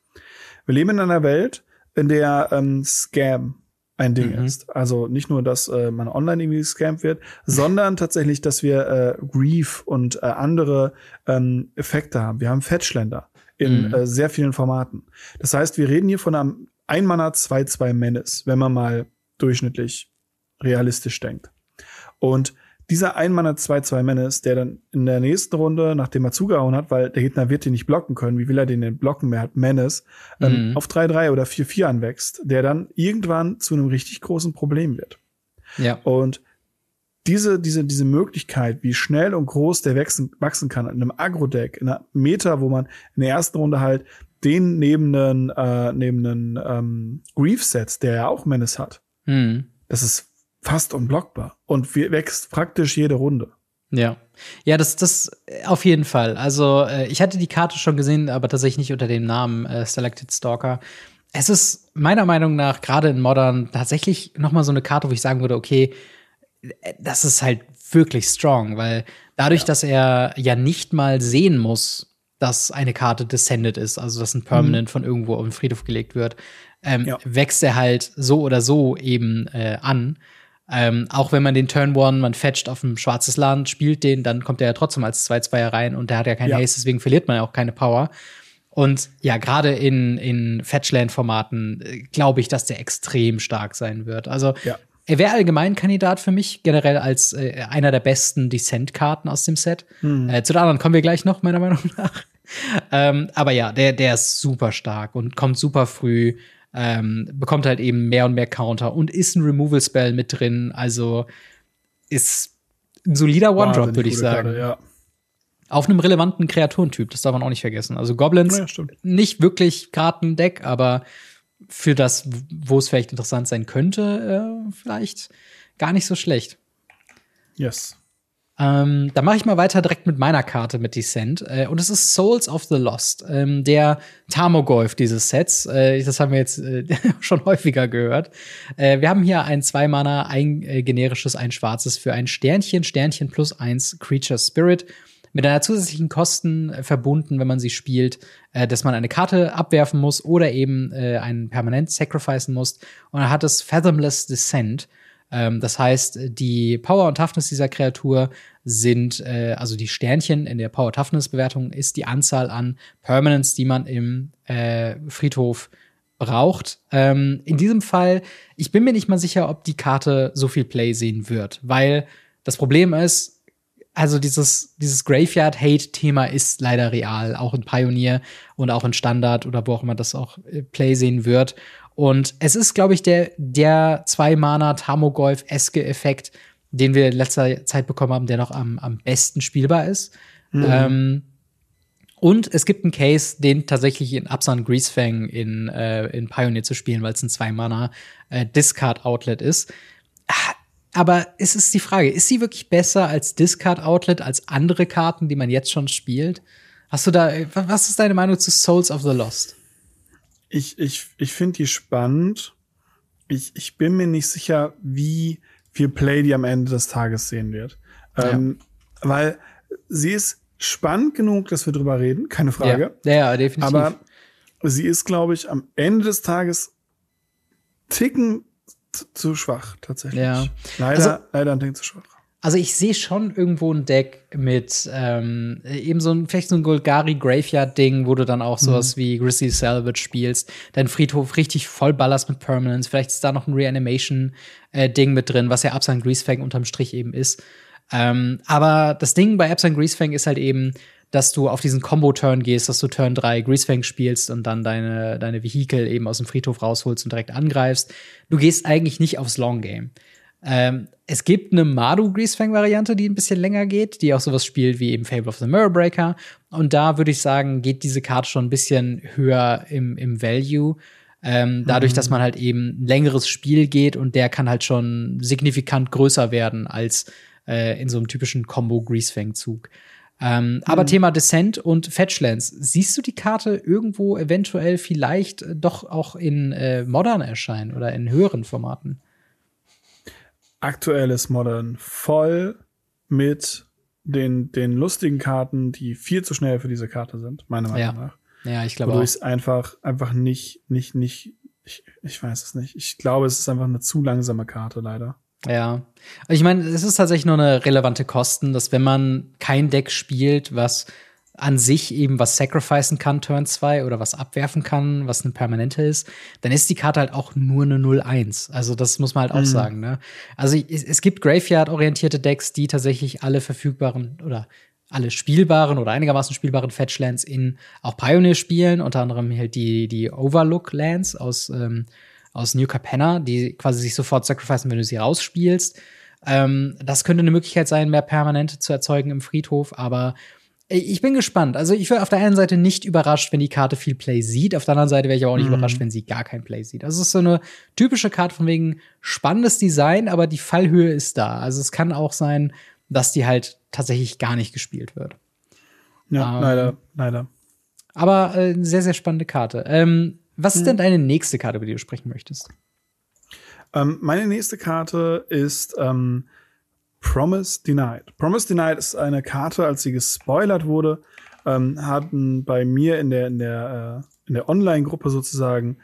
Wir leben in einer Welt, in der ähm, Scam ein Ding mhm. ist. Also nicht nur, dass äh, man online irgendwie gescampt wird, sondern tatsächlich, dass wir äh, Grief und äh, andere ähm, Effekte haben. Wir haben Fetchländer in mhm. äh, sehr vielen Formaten. Das heißt, wir reden hier von einem Einmanner 2-2 Menace, wenn man mal durchschnittlich realistisch denkt. Und dieser Einmanner 2-2 Menace, der dann in der nächsten Runde, nachdem er zugehauen hat, weil der Gegner wird den nicht blocken können, wie will er den denn blocken mehr hat, Menace, ähm, mhm. auf 3-3 oder 4-4 anwächst, der dann irgendwann zu einem richtig großen Problem wird. Ja. Und diese, diese, diese Möglichkeit, wie schnell und groß der wachsen, wachsen kann in einem Agro-Deck, in einer Meta, wo man in der ersten Runde halt den neben einen, äh, neben einen ähm, Grief setzt, der ja auch Menace hat. Mhm. Das ist fast unblockbar und wächst praktisch jede Runde. Ja. Ja, das, das auf jeden Fall. Also, äh, ich hatte die Karte schon gesehen, aber tatsächlich nicht unter dem Namen äh, Selected Stalker. Es ist meiner Meinung nach gerade in Modern tatsächlich noch mal so eine Karte, wo ich sagen würde, okay, äh, das ist halt wirklich strong, weil dadurch, ja. dass er ja nicht mal sehen muss, dass eine Karte descended ist, also dass ein Permanent mhm. von irgendwo auf den Friedhof gelegt wird, ähm, ja. wächst er halt so oder so eben äh, an. Ähm, auch wenn man den Turn One, man fetcht auf ein schwarzes Land, spielt den, dann kommt er ja trotzdem als 2-2er rein und der hat ja keinen ja. Haste, deswegen verliert man ja auch keine Power. Und ja, gerade in, in Fetchland-Formaten äh, glaube ich, dass der extrem stark sein wird. Also ja. er wäre allgemein Kandidat für mich, generell als äh, einer der besten Descent-Karten aus dem Set. Mhm. Äh, zu den anderen kommen wir gleich noch, meiner Meinung nach. ähm, aber ja, der, der ist super stark und kommt super früh ähm, bekommt halt eben mehr und mehr Counter und ist ein Removal-Spell mit drin. Also ist ein solider One-Drop, würde ich sagen. Karte, ja. Auf einem relevanten Kreaturentyp, das darf man auch nicht vergessen. Also Goblins, Ja, nicht wirklich Kartendeck, aber für das, wo es vielleicht interessant sein könnte, äh, vielleicht gar nicht so schlecht. Yes. Ähm, da mache ich mal weiter direkt mit meiner Karte mit Descent. Äh, und es ist Souls of the Lost, ähm, der Tamogolf dieses Sets. Äh, das haben wir jetzt äh, schon häufiger gehört. Äh, wir haben hier ein Zwei-Mana, ein äh, generisches, ein schwarzes für ein Sternchen, Sternchen plus eins Creature Spirit. Mit einer zusätzlichen Kosten äh, verbunden, wenn man sie spielt, dass man eine Karte abwerfen muss oder eben einen permanent sacrificen muss. Und dann hat es Fathomless Descent. Ähm, das heißt, die Power und Toughness dieser Kreatur sind, äh, also die Sternchen in der Power-Toughness-Bewertung ist die Anzahl an Permanents, die man im äh, Friedhof braucht. Ähm, in diesem Fall, ich bin mir nicht mal sicher, ob die Karte so viel Play sehen wird, weil das Problem ist, also dieses, dieses Graveyard-Hate-Thema ist leider real, auch in Pioneer und auch in Standard oder wo auch immer das auch äh, Play sehen wird. Und es ist, glaube ich, der, der zwei-Mana Tamogolf-eske Effekt, den wir in letzter Zeit bekommen haben, der noch am, am besten spielbar ist. Mhm. Ähm, und es gibt einen Case, den tatsächlich in Absan Greasefang in, äh, in Pioneer zu spielen, weil es ein zwei-Mana äh, ist. Ah, Aber es ist die Frage, ist sie wirklich besser als Discard-Outlet, als andere Karten, die man jetzt schon spielt? Hast du da, was ist deine Meinung zu Souls of the Lost? Ich, ich, ich finde die spannend. Ich, ich bin mir nicht sicher, wie viel Play die am Ende des Tages sehen wird. Ähm, weil sie ist spannend genug, dass wir drüber reden, keine Frage. Ja, ja, definitiv. Aber sie ist, glaube ich, am Ende des Tages ticken zu, zu schwach, tatsächlich. Ja. Leider, Also- leider ein Ticken zu schwach. Also ich sehe schon irgendwo ein Deck mit ähm, eben so ein, vielleicht so ein Golgari Graveyard-Ding, wo du dann auch sowas wie Grizzly Salvage spielst, dein Friedhof richtig voll ballerst mit Permanence, vielleicht ist da noch ein Reanimation-Ding mit drin, was ja Absan Greasefang unterm Strich eben ist. Ähm, aber das Ding bei Absan Greasefang ist halt eben, dass du auf diesen Combo-Turn gehst, dass du Turn 3 Greasefang spielst und dann deine, deine Vehikel eben aus dem Friedhof rausholst und direkt angreifst. Du gehst eigentlich nicht aufs Long Game. Ähm, es gibt eine Madu Greasefang-Variante, die ein bisschen länger geht, die auch sowas spielt wie eben Fable of the Mirrorbreaker. Und da würde ich sagen, geht diese Karte schon ein bisschen höher im, im Value. Ähm, dadurch, dass man halt eben ein längeres Spiel geht und der kann halt schon signifikant größer werden als äh, in so einem typischen Combo-Greasefang-Zug. Ähm, Aber Thema Descent und Fetchlands. Siehst du die Karte irgendwo eventuell vielleicht doch auch in äh, Modern erscheinen oder in höheren Formaten? Aktuelles Modern voll mit den, den lustigen Karten, die viel zu schnell für diese Karte sind, meiner Meinung Ja, nach. Ja, ich glaube Wodurch auch. es einfach, einfach nicht, nicht, nicht, ich, ich weiß es nicht. Ich glaube, es ist einfach eine zu langsame Karte, leider. Ja. Ich meine, es ist tatsächlich nur eine relevante Kosten, dass wenn man kein Deck spielt, was an sich eben was sacrificen kann, Turn 2, oder was abwerfen kann, was eine permanente ist, dann ist die Karte halt auch nur eine 0-1. Also das muss man halt auch Mhm. sagen, ne? Also es, es gibt Graveyard-orientierte Decks, die tatsächlich alle verfügbaren oder alle spielbaren oder einigermaßen spielbaren Fetchlands in auch Pioneer spielen, unter anderem halt die, die Overlook-Lands aus, ähm, aus New Capenna, die quasi sich sofort sacrificen, wenn du sie rausspielst. Ähm, das könnte eine Möglichkeit sein, mehr Permanente zu erzeugen im Friedhof, aber ich bin gespannt. Also ich wäre auf der einen Seite nicht überrascht, wenn die Karte viel Play sieht. Auf der anderen Seite wäre ich aber auch nicht Mhm. überrascht, wenn sie gar kein Play sieht. Also es ist so eine typische Karte von wegen spannendes Design, aber die Fallhöhe ist da. Also es kann auch sein, dass die halt tatsächlich gar nicht gespielt wird. Ja, Ähm. leider, leider. Aber äh, eine sehr, sehr spannende Karte. Ähm, was ist denn deine nächste Karte, über die du sprechen möchtest? Ähm, meine nächste Karte ist ähm, Promise Denied. Promise Denied ist eine Karte, als sie gespoilert wurde, ähm, hatten bei mir in der, in der, äh, in der Online-Gruppe sozusagen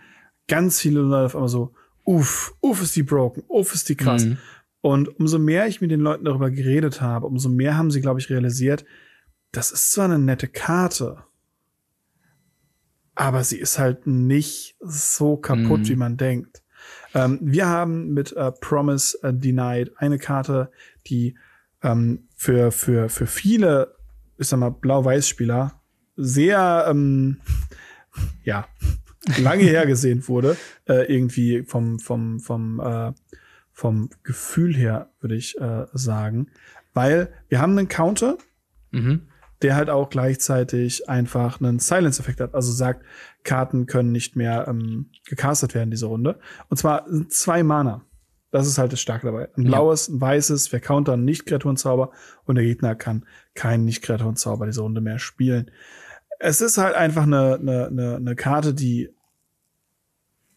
ganz viele Leute auf einmal so, uff, uff ist die broken, uff ist die krass. Mhm. Und umso mehr ich mit den Leuten darüber geredet habe, umso mehr haben sie, glaube ich, realisiert, das ist zwar eine nette Karte, aber sie ist halt nicht so kaputt, Mhm. wie man denkt. Ähm, wir haben mit äh, Promise äh, Denied eine Karte, die ähm, für, für, für viele, ich sag mal, Blau-Weiß-Spieler sehr, ähm, ja, lange hergesehen wurde. Äh, irgendwie vom, vom, vom, äh, vom Gefühl her, würde ich äh, sagen. Weil wir haben einen Counter, Mhm. der halt auch gleichzeitig einfach einen Silence-Effekt hat. Also sagt, Karten können nicht mehr ähm, gecastet werden diese Runde. Und zwar zwei Mana. Das ist halt das Starke dabei. Ein blaues, ein weißes, wir countern Nicht-Kreaturenzauber und der Gegner kann keinen Nicht-Kreaturenzauber diese Runde mehr spielen. Es ist halt einfach eine, eine, eine, eine Karte, die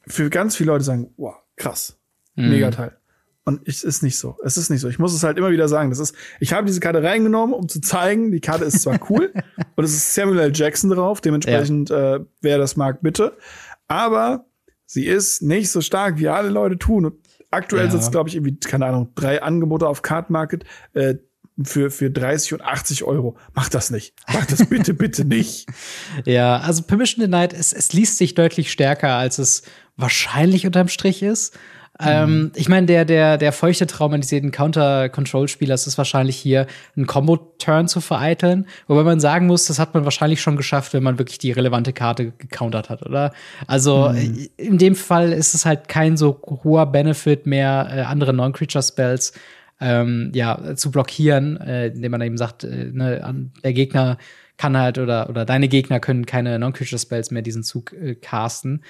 für ganz viele Leute sagen, wow, krass, Mhm. mega Teil. Und es ist nicht so. Es ist nicht so. Ich muss es halt immer wieder sagen. Das ist, ich habe diese Karte reingenommen, um zu zeigen, die Karte ist zwar cool und es ist Samuel L. Jackson drauf, dementsprechend, äh, wer das mag, bitte. Aber sie ist nicht so stark, wie alle Leute tun. Und aktuell Ja. sind es, glaube ich, irgendwie, keine Ahnung, drei Angebote auf Card Market äh, für, für 30 und 80 Euro. Mach das nicht. Mach das bitte, bitte nicht. Ja, also Permission Denied, es, es liest sich deutlich stärker, als es wahrscheinlich unterm Strich ist. Ähm, ich meine, der, der, der feuchte Traum eines jeden Counter-Control-Spielers ist wahrscheinlich hier, einen Combo-Turn zu vereiteln. Wobei man sagen muss, das hat man wahrscheinlich schon geschafft, wenn man wirklich die relevante Karte gecountert hat, oder? Also in dem Fall ist es halt kein so hoher Benefit mehr, äh, andere Non-Creature-Spells ähm, ja, zu blockieren, äh, indem man eben sagt, äh, ne, der Gegner kann halt oder, oder deine Gegner können keine Non-Creature-Spells mehr diesen Zug äh, casten.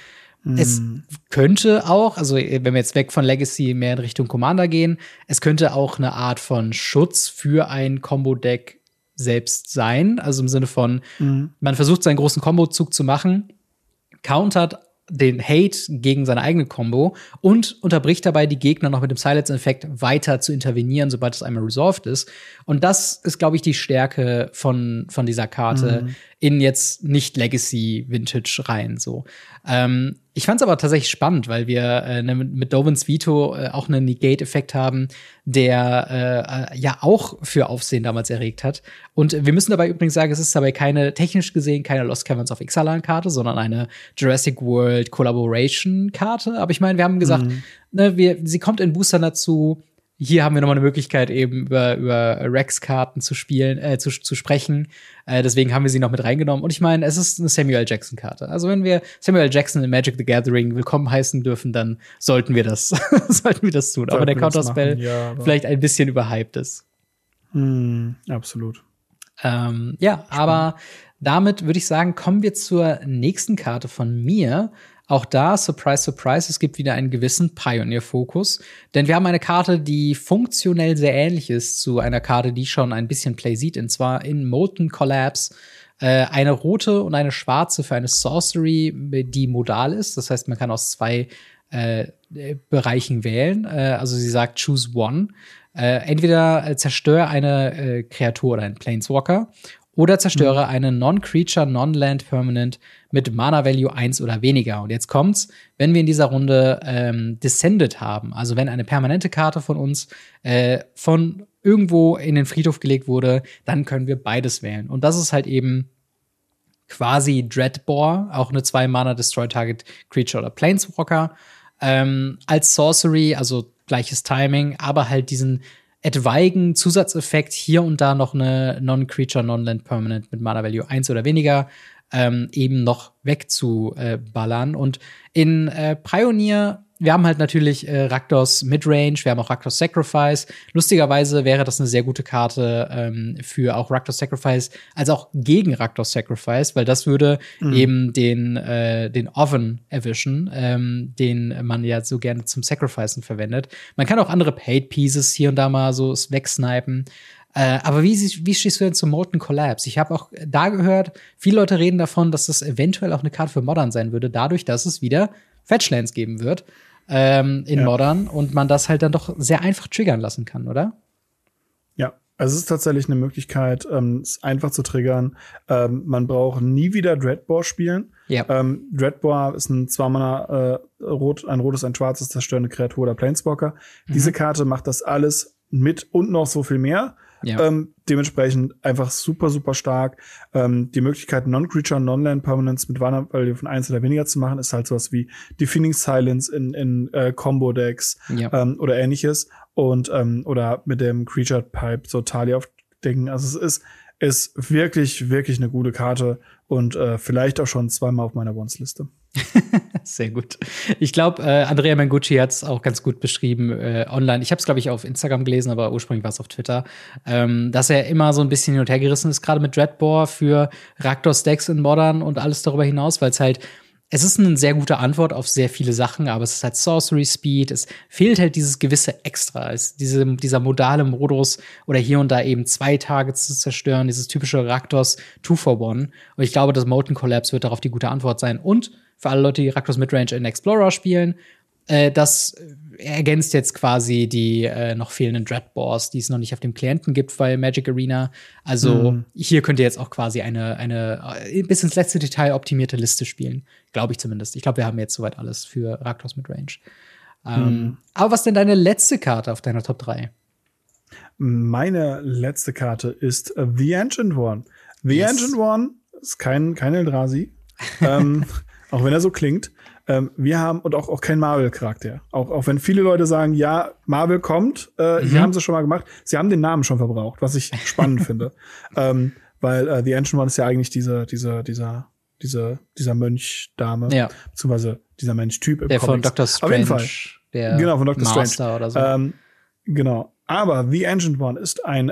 Es könnte auch, also äh, wenn wir jetzt weg von Legacy mehr in Richtung Commander gehen, es könnte auch eine Art von Schutz für ein Combo-Deck selbst sein. Also im Sinne von, man versucht seinen großen Combo-Zug zu machen, countert den Hate gegen seine eigene Combo und unterbricht dabei die Gegner noch mit dem Silence-Effekt weiter zu intervenieren, sobald es einmal resolved ist. Und das ist, glaube ich, die Stärke von, von dieser Karte in jetzt nicht Legacy Vintage rein, so. Ähm, ich fand es aber tatsächlich spannend, weil wir äh, ne, mit, Dovins Veto äh, auch einen Negate-Effekt haben, der äh, äh, ja auch für Aufsehen damals erregt hat. Und wir müssen dabei übrigens sagen, es ist dabei keine, technisch gesehen, keine Lost Caverns of Ixalan-Karte, sondern eine Jurassic World Collaboration-Karte. Aber ich meine, wir haben gesagt, ne, wir, sie kommt in Boostern dazu. Hier haben wir nochmal eine Möglichkeit, eben über, über Rex-Karten zu spielen, äh, zu, zu sprechen. Äh, deswegen haben wir sie noch mit reingenommen. Und ich meine, es ist eine Samuel. Jackson-Karte. Also wenn wir Samuel. Jackson in Magic the Gathering willkommen heißen dürfen, dann sollten wir das, sollten wir das tun. Der Sollten wir das Counterspell ja, aber- vielleicht ein bisschen überhyped ist. Hm, absolut. Ähm, ja, aber damit würde ich sagen, kommen wir zur nächsten Karte von mir. Auch da, surprise, surprise, es gibt wieder einen gewissen Pioneer-Fokus. Denn wir haben eine Karte, die funktionell sehr ähnlich ist zu einer Karte, die schon ein bisschen Play sieht, und zwar in Molten Collapse. Äh, eine rote und eine schwarze für eine Sorcery, die modal ist. Das heißt, man kann aus zwei äh, äh, Bereichen wählen. Äh, also sie sagt, choose one. Äh, entweder äh, zerstöre eine äh, Kreatur oder einen Planeswalker oder zerstöre eine Non-Creature, Non-Land Permanent mit Mana-Value 1 oder weniger. Und jetzt kommt's, wenn wir in dieser Runde ähm, Descended haben, also wenn eine permanente Karte von uns äh, von irgendwo in den Friedhof gelegt wurde, dann können wir beides wählen. Und das ist halt eben quasi Dreadbore, auch eine 2-Mana Destroy Target Creature oder Planeswalker, ähm, als Sorcery, also gleiches Timing, aber halt diesen etwaigen Zusatzeffekt hier und da noch eine Non-Creature, Non-Land Permanent mit Mana Value 1 oder weniger ähm, eben noch wegzuballern. Und in äh, Pioneer, wir haben halt natürlich äh, Raktos Midrange, wir haben auch Raktos Sacrifice. Lustigerweise wäre das eine sehr gute Karte ähm, für auch Raktos Sacrifice, als auch gegen Raktos Sacrifice, weil das würde eben den, äh, den Oven erwischen, ähm, den man ja so gerne zum Sacrificen verwendet. Man kann auch andere Paid Pieces hier und da mal so wegsnipen. Äh, aber wie, wie stehst du denn zum Molten Collapse? Ich habe auch da gehört, viele Leute reden davon, dass das eventuell auch eine Karte für Modern sein würde, dadurch, dass es wieder Fetchlands geben wird ähm, in Ja. Modern und man das halt dann doch sehr einfach triggern lassen kann, oder? Ja, also es ist tatsächlich eine Möglichkeit, ähm, es einfach zu triggern. Ähm, man braucht nie wieder Dreadbore spielen. Ja. Ähm, Dreadbore ist ein zweimal äh, rot, ein rotes, ein schwarzes zerstörende Kreatur oder Planeswalker. Mhm. Diese Karte macht das alles mit und noch so viel mehr. Ja. Ähm, dementsprechend einfach super, super stark. Ähm, die Möglichkeit, Non-Creature, Non-Land Permanents mit Mana Value von eins oder weniger zu machen, ist halt sowas wie Defining Silence in, in äh, Combo-Decks Ja. ähm, oder ähnliches. Und ähm, oder mit dem Creature Pipe so Talia aufdecken. Also es ist, ist wirklich, wirklich eine gute Karte und äh, vielleicht auch schon zweimal auf meiner Wants-Liste. Sehr gut. Ich glaube, äh, Andrea Mengucci hat es auch ganz gut beschrieben äh, online. Ich habe es, glaube ich, auf Instagram gelesen, aber ursprünglich war es auf Twitter, ähm, dass er immer so ein bisschen hin und her gerissen ist, gerade mit Dreadbore für Raktor-Stacks in Modern und alles darüber hinaus, weil es halt es ist eine sehr gute Antwort auf sehr viele Sachen, aber es ist halt Sorcery Speed, es fehlt halt dieses gewisse Extra, es, diese, dieser modale Modus oder hier und da eben zwei Tage zu zerstören, dieses typische Raktors Two for One. Und ich glaube, das Molten Collapse wird darauf die gute Antwort sein. Und für alle Leute, die Raktors Midrange in Explorer spielen, äh, das ergänzt jetzt quasi die äh, noch fehlenden Dreadboars, die es noch nicht auf dem Klienten gibt bei Magic Arena. Also mhm. hier könnt ihr jetzt auch quasi eine, eine äh, bis ins letzte Detail optimierte Liste spielen. Glaube ich zumindest. Ich glaube, wir haben jetzt soweit alles für Raktors mit Range. Ähm, mhm. Aber was denn deine letzte Karte auf deiner Top 3? Meine letzte Karte ist uh, The Ancient One. The yes. Ancient One ist kein, kein Eldrazi. ähm, auch wenn er so klingt. Ähm, wir haben, und auch, auch kein Marvel-Charakter. Auch, auch wenn viele Leute sagen, ja, Marvel kommt, äh, mhm. hier haben sie schon mal gemacht. Sie haben den Namen schon verbraucht, was ich spannend finde. Ähm, weil äh, The Ancient One ist ja eigentlich diese, diese, dieser, dieser, dieser Mönch-Dame, ja. beziehungsweise dieser Mensch-Typ im Der Comics. von Dr. Strange. Auf jeden Fall. Der genau, von Dr. Master Strange. Oder so. Ähm, genau. Aber The Ancient One ist ein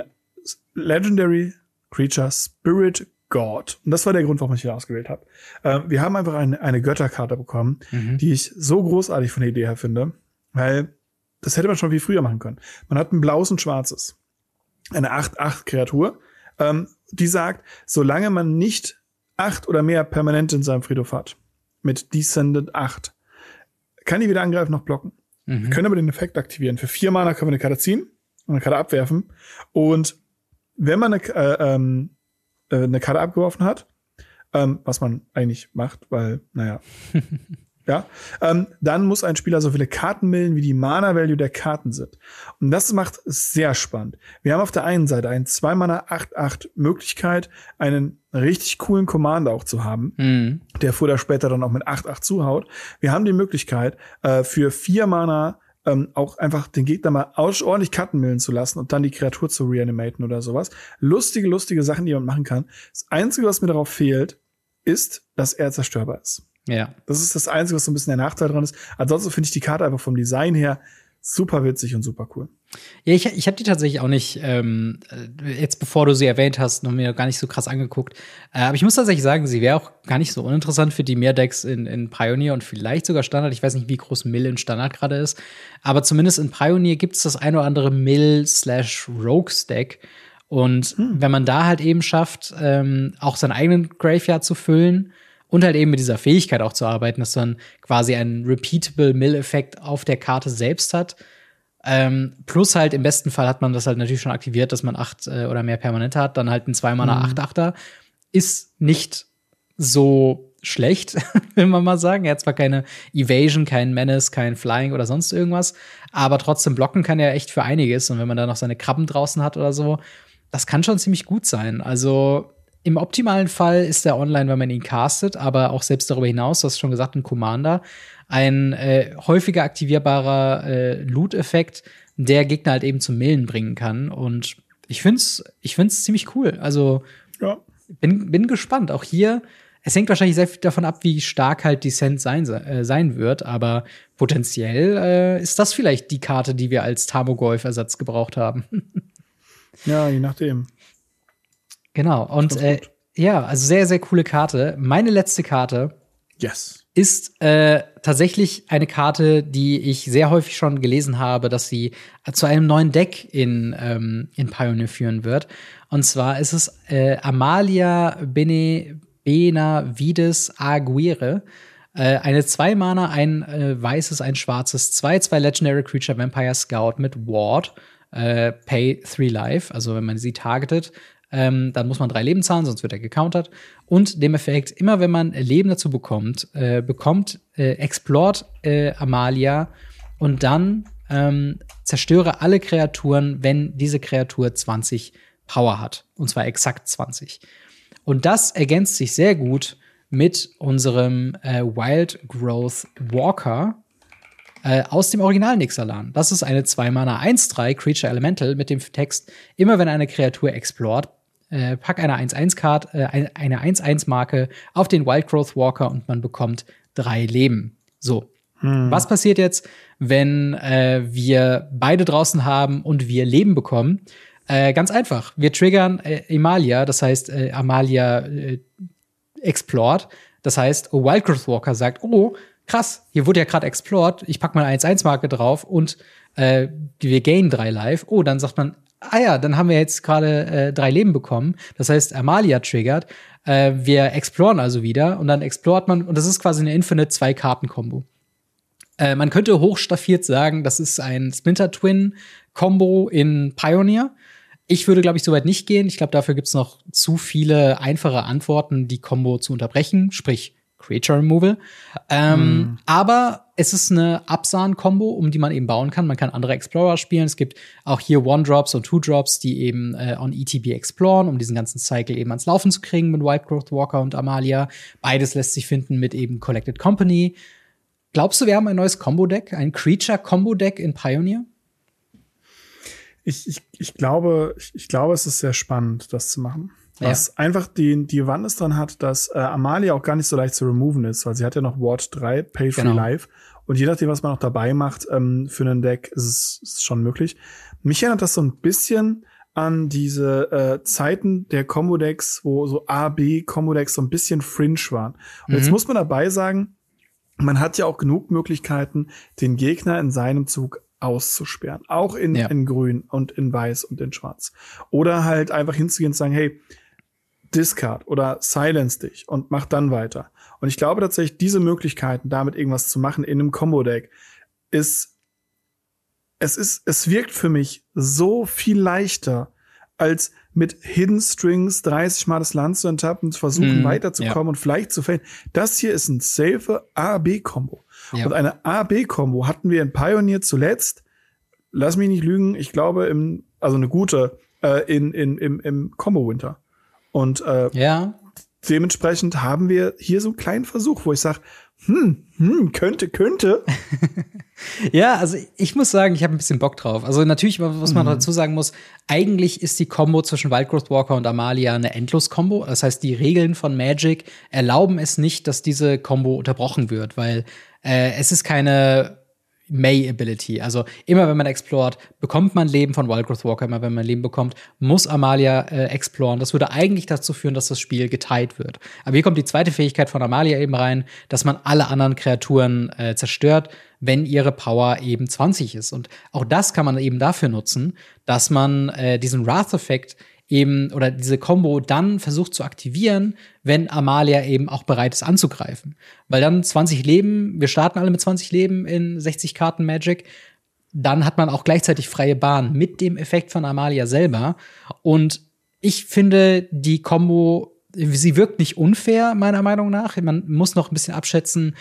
Legendary Creature Spirit God. Und das war der Grund, warum ich hier ausgewählt habe. Äh, wir haben einfach eine, eine Götterkarte bekommen, mhm. die ich so großartig von der Idee her finde, weil das hätte man schon wie früher machen können. Man hat ein blaues und schwarzes. Eine 8-8-Kreatur, ähm, die sagt, solange man nicht acht oder mehr permanent in seinem Friedhof hat, mit Descendant 8, kann die weder angreifen noch blocken. Mhm. Wir können aber den Effekt aktivieren. Für vier Mana können wir eine Karte ziehen und eine Karte abwerfen. Und wenn man eine, äh, ähm, äh, eine Karte abgeworfen hat, ähm, was man eigentlich macht, weil, naja, ja, ähm, dann muss ein Spieler so viele Karten millen, wie die Mana-Value der Karten sind. Und das macht es sehr spannend. Wir haben auf der einen Seite einen 2-Mana-8-8 Möglichkeit, einen richtig coolen Commander auch zu haben, mhm. der früher oder später dann auch mit 8-8 zuhaut. Wir haben die Möglichkeit, äh, für 4 Mana ähm, auch einfach den Gegner mal ordentlich cutten millen zu lassen und dann die Kreatur zu reanimaten oder sowas. Lustige, lustige Sachen, die man machen kann. Das Einzige, was mir darauf fehlt, ist, dass er zerstörbar ist. Ja. Das ist das Einzige, was so ein bisschen der Nachteil dran ist. Ansonsten finde ich die Karte einfach vom Design her super witzig und super cool. Ja, ich, ich habe die tatsächlich auch nicht, ähm, äh, jetzt bevor du sie erwähnt hast, noch mir gar nicht so krass angeguckt. Äh, aber ich muss tatsächlich sagen, sie wäre auch gar nicht so uninteressant für die Mehrdex in, in Pioneer und vielleicht sogar Standard. Ich weiß nicht, wie groß Mill in Standard gerade ist. Aber zumindest in Pioneer gibt es das ein oder andere Mill-slash-Rogue-Stack. Und hm. wenn man da halt eben schafft, ähm, auch seinen eigenen Graveyard zu füllen, und halt eben mit dieser Fähigkeit auch zu arbeiten, dass man quasi einen repeatable Mill-Effekt auf der Karte selbst hat. Ähm, plus halt im besten Fall hat man das halt natürlich schon aktiviert, dass man acht äh, oder mehr permanent hat, dann halt ein 2 Mana 8 Achter. Ist nicht so schlecht, will man mal sagen. Er hat zwar keine Evasion, kein Menace, kein Flying oder sonst irgendwas, aber trotzdem blocken kann er echt für einiges. Und wenn man da noch seine Krabben draußen hat oder so, das kann schon ziemlich gut sein. Also im optimalen Fall ist er online, wenn man ihn castet, aber auch selbst darüber hinaus, du hast schon gesagt, ein Commander, ein äh, häufiger aktivierbarer äh, Loot-Effekt, der Gegner halt eben zum Millen bringen kann. Und ich find's, ich find's ziemlich cool. Also ja. bin, bin gespannt. Auch hier, es hängt wahrscheinlich sehr viel davon ab, wie stark halt Descent sein, äh, sein wird, aber potenziell äh, ist das vielleicht die Karte, die wir als Tamogolf-Ersatz gebraucht haben. ja, je nachdem. Genau. Und äh, ja, also sehr, sehr coole Karte. Meine letzte Karte yes. ist äh, tatsächlich eine Karte, die ich sehr häufig schon gelesen habe, dass sie zu einem neuen Deck in, ähm, in Pioneer führen wird. Und zwar ist es äh, Amalia Bene Benavides Aguirre. Äh, eine zwei Mana, ein äh, weißes, ein schwarzes, zwei, zwei Legendary Creature Vampire Scout mit Ward. Äh, pay three life, also wenn man sie targetet, ähm, dann muss man drei Leben zahlen, sonst wird er gecountert. Und dem Effekt, immer wenn man Leben dazu bekommt, äh, bekommt äh, Explort äh, Amalia und dann ähm, zerstöre alle Kreaturen, wenn diese Kreatur 20 Power hat. Und zwar exakt 20. Und das ergänzt sich sehr gut mit unserem äh, Wild Growth Walker, äh, aus dem Original Nixalan. Das ist eine 2-Mana 1-3 Creature Elemental mit dem Text, immer wenn eine Kreatur explort, äh, pack eine 1-1-Card, äh, eine 1-1-Marke auf den Wildgrowth Walker und man bekommt drei Leben. So. Hm. Was passiert jetzt, wenn äh, wir beide draußen haben und wir Leben bekommen? Äh, ganz einfach. Wir triggern äh, Emalia, das heißt, äh, Amalia äh, explored. Das heißt, Wildgrowth Walker sagt, oh, krass, hier wurde ja gerade explored, ich pack mal eine 1-1-Marke drauf und äh, wir gain drei Life. Oh, dann sagt man, ah ja, dann haben wir jetzt gerade äh, drei Leben bekommen. Das heißt, Amalia triggert. Äh, wir exploren also wieder und dann explort man, und das ist quasi eine Infinite Zwei-Karten-Kombo. Äh, man könnte hochstaffiert sagen, das ist ein Splinter Twin Combo in Pioneer. Ich würde, glaube ich, soweit nicht gehen. Ich glaube, dafür gibt es noch zu viele einfache Antworten, die Combo zu unterbrechen, sprich Creature Removal. Ähm, mm. Aber es ist eine Absahn-Kombo, um die man eben bauen kann. Man kann andere Explorer spielen. Es gibt auch hier One-Drops und Two-Drops, die eben äh, on ETB exploren, um diesen ganzen Cycle eben ans Laufen zu kriegen mit Wild Growth Walker und Amalia. Beides lässt sich finden mit eben Collected Company. Glaubst du, wir haben ein neues Combo-Deck, ein Creature-Combo-Deck in Pioneer? Ich, ich, ich, glaube, ich, ich glaube, es ist sehr spannend, das zu machen. Was ja. einfach die, die Wandnis dran hat, dass äh, Amalia auch gar nicht so leicht zu removen ist, weil sie hat ja noch Ward 3, Pay Free genau. Life. Und je nachdem, was man noch dabei macht ähm, für einen Deck, ist es ist schon möglich. Mich erinnert das so ein bisschen an diese äh, Zeiten der Combo-Decks, wo so A, B Combo-Decks so ein bisschen fringe waren. Und mhm. jetzt muss man dabei sagen, man hat ja auch genug Möglichkeiten, den Gegner in seinem Zug auszusperren. Auch in, ja. in Grün und in Weiß und in Schwarz. Oder halt einfach hinzugehen und sagen, hey, Discard oder Silence dich und mach dann weiter. Und ich glaube tatsächlich, diese Möglichkeiten, damit irgendwas zu machen in einem Combo-Deck, ist, es ist, es wirkt für mich so viel leichter, als mit Hidden Strings 30 Mal das Land zu enttappen, zu versuchen, mm, weiterzukommen ja. und vielleicht zu fällen. Das hier ist ein safe A-B-Kombo. Ja. Und eine A-B-Kombo hatten wir in Pioneer zuletzt, lass mich nicht lügen, ich glaube, im, also eine gute, äh, in, in, im, im Combo-Winter. Und äh, ja. dementsprechend haben wir hier so einen kleinen Versuch, wo ich sage, hm, hm, könnte, könnte. ja, also ich muss sagen, ich habe ein bisschen Bock drauf. Also natürlich, was man mhm. dazu sagen muss, eigentlich ist die Combo zwischen Wildgrowth Walker und Amalia eine Endlos-Combo. Das heißt, die Regeln von Magic erlauben es nicht, dass diese Combo unterbrochen wird, weil äh, es ist keine May-Ability. Also immer wenn man explort, bekommt man Leben von Wildgrowth Walker. Immer wenn man Leben bekommt, muss Amalia äh, exploren. Das würde eigentlich dazu führen, dass das Spiel geteilt wird. Aber hier kommt die zweite Fähigkeit von Amalia eben rein, dass man alle anderen Kreaturen äh, zerstört, wenn ihre Power eben 20 ist. Und auch das kann man eben dafür nutzen, dass man äh, diesen Wrath-Effekt eben oder diese Combo dann versucht zu aktivieren, wenn Amalia eben auch bereit ist anzugreifen. Weil dann 20 Leben, wir starten alle mit 20 Leben in 60 Karten Magic, dann hat man auch gleichzeitig freie Bahn mit dem Effekt von Amalia selber. Und ich finde, die Combo, sie wirkt nicht unfair, meiner Meinung nach. Man muss noch ein bisschen abschätzen,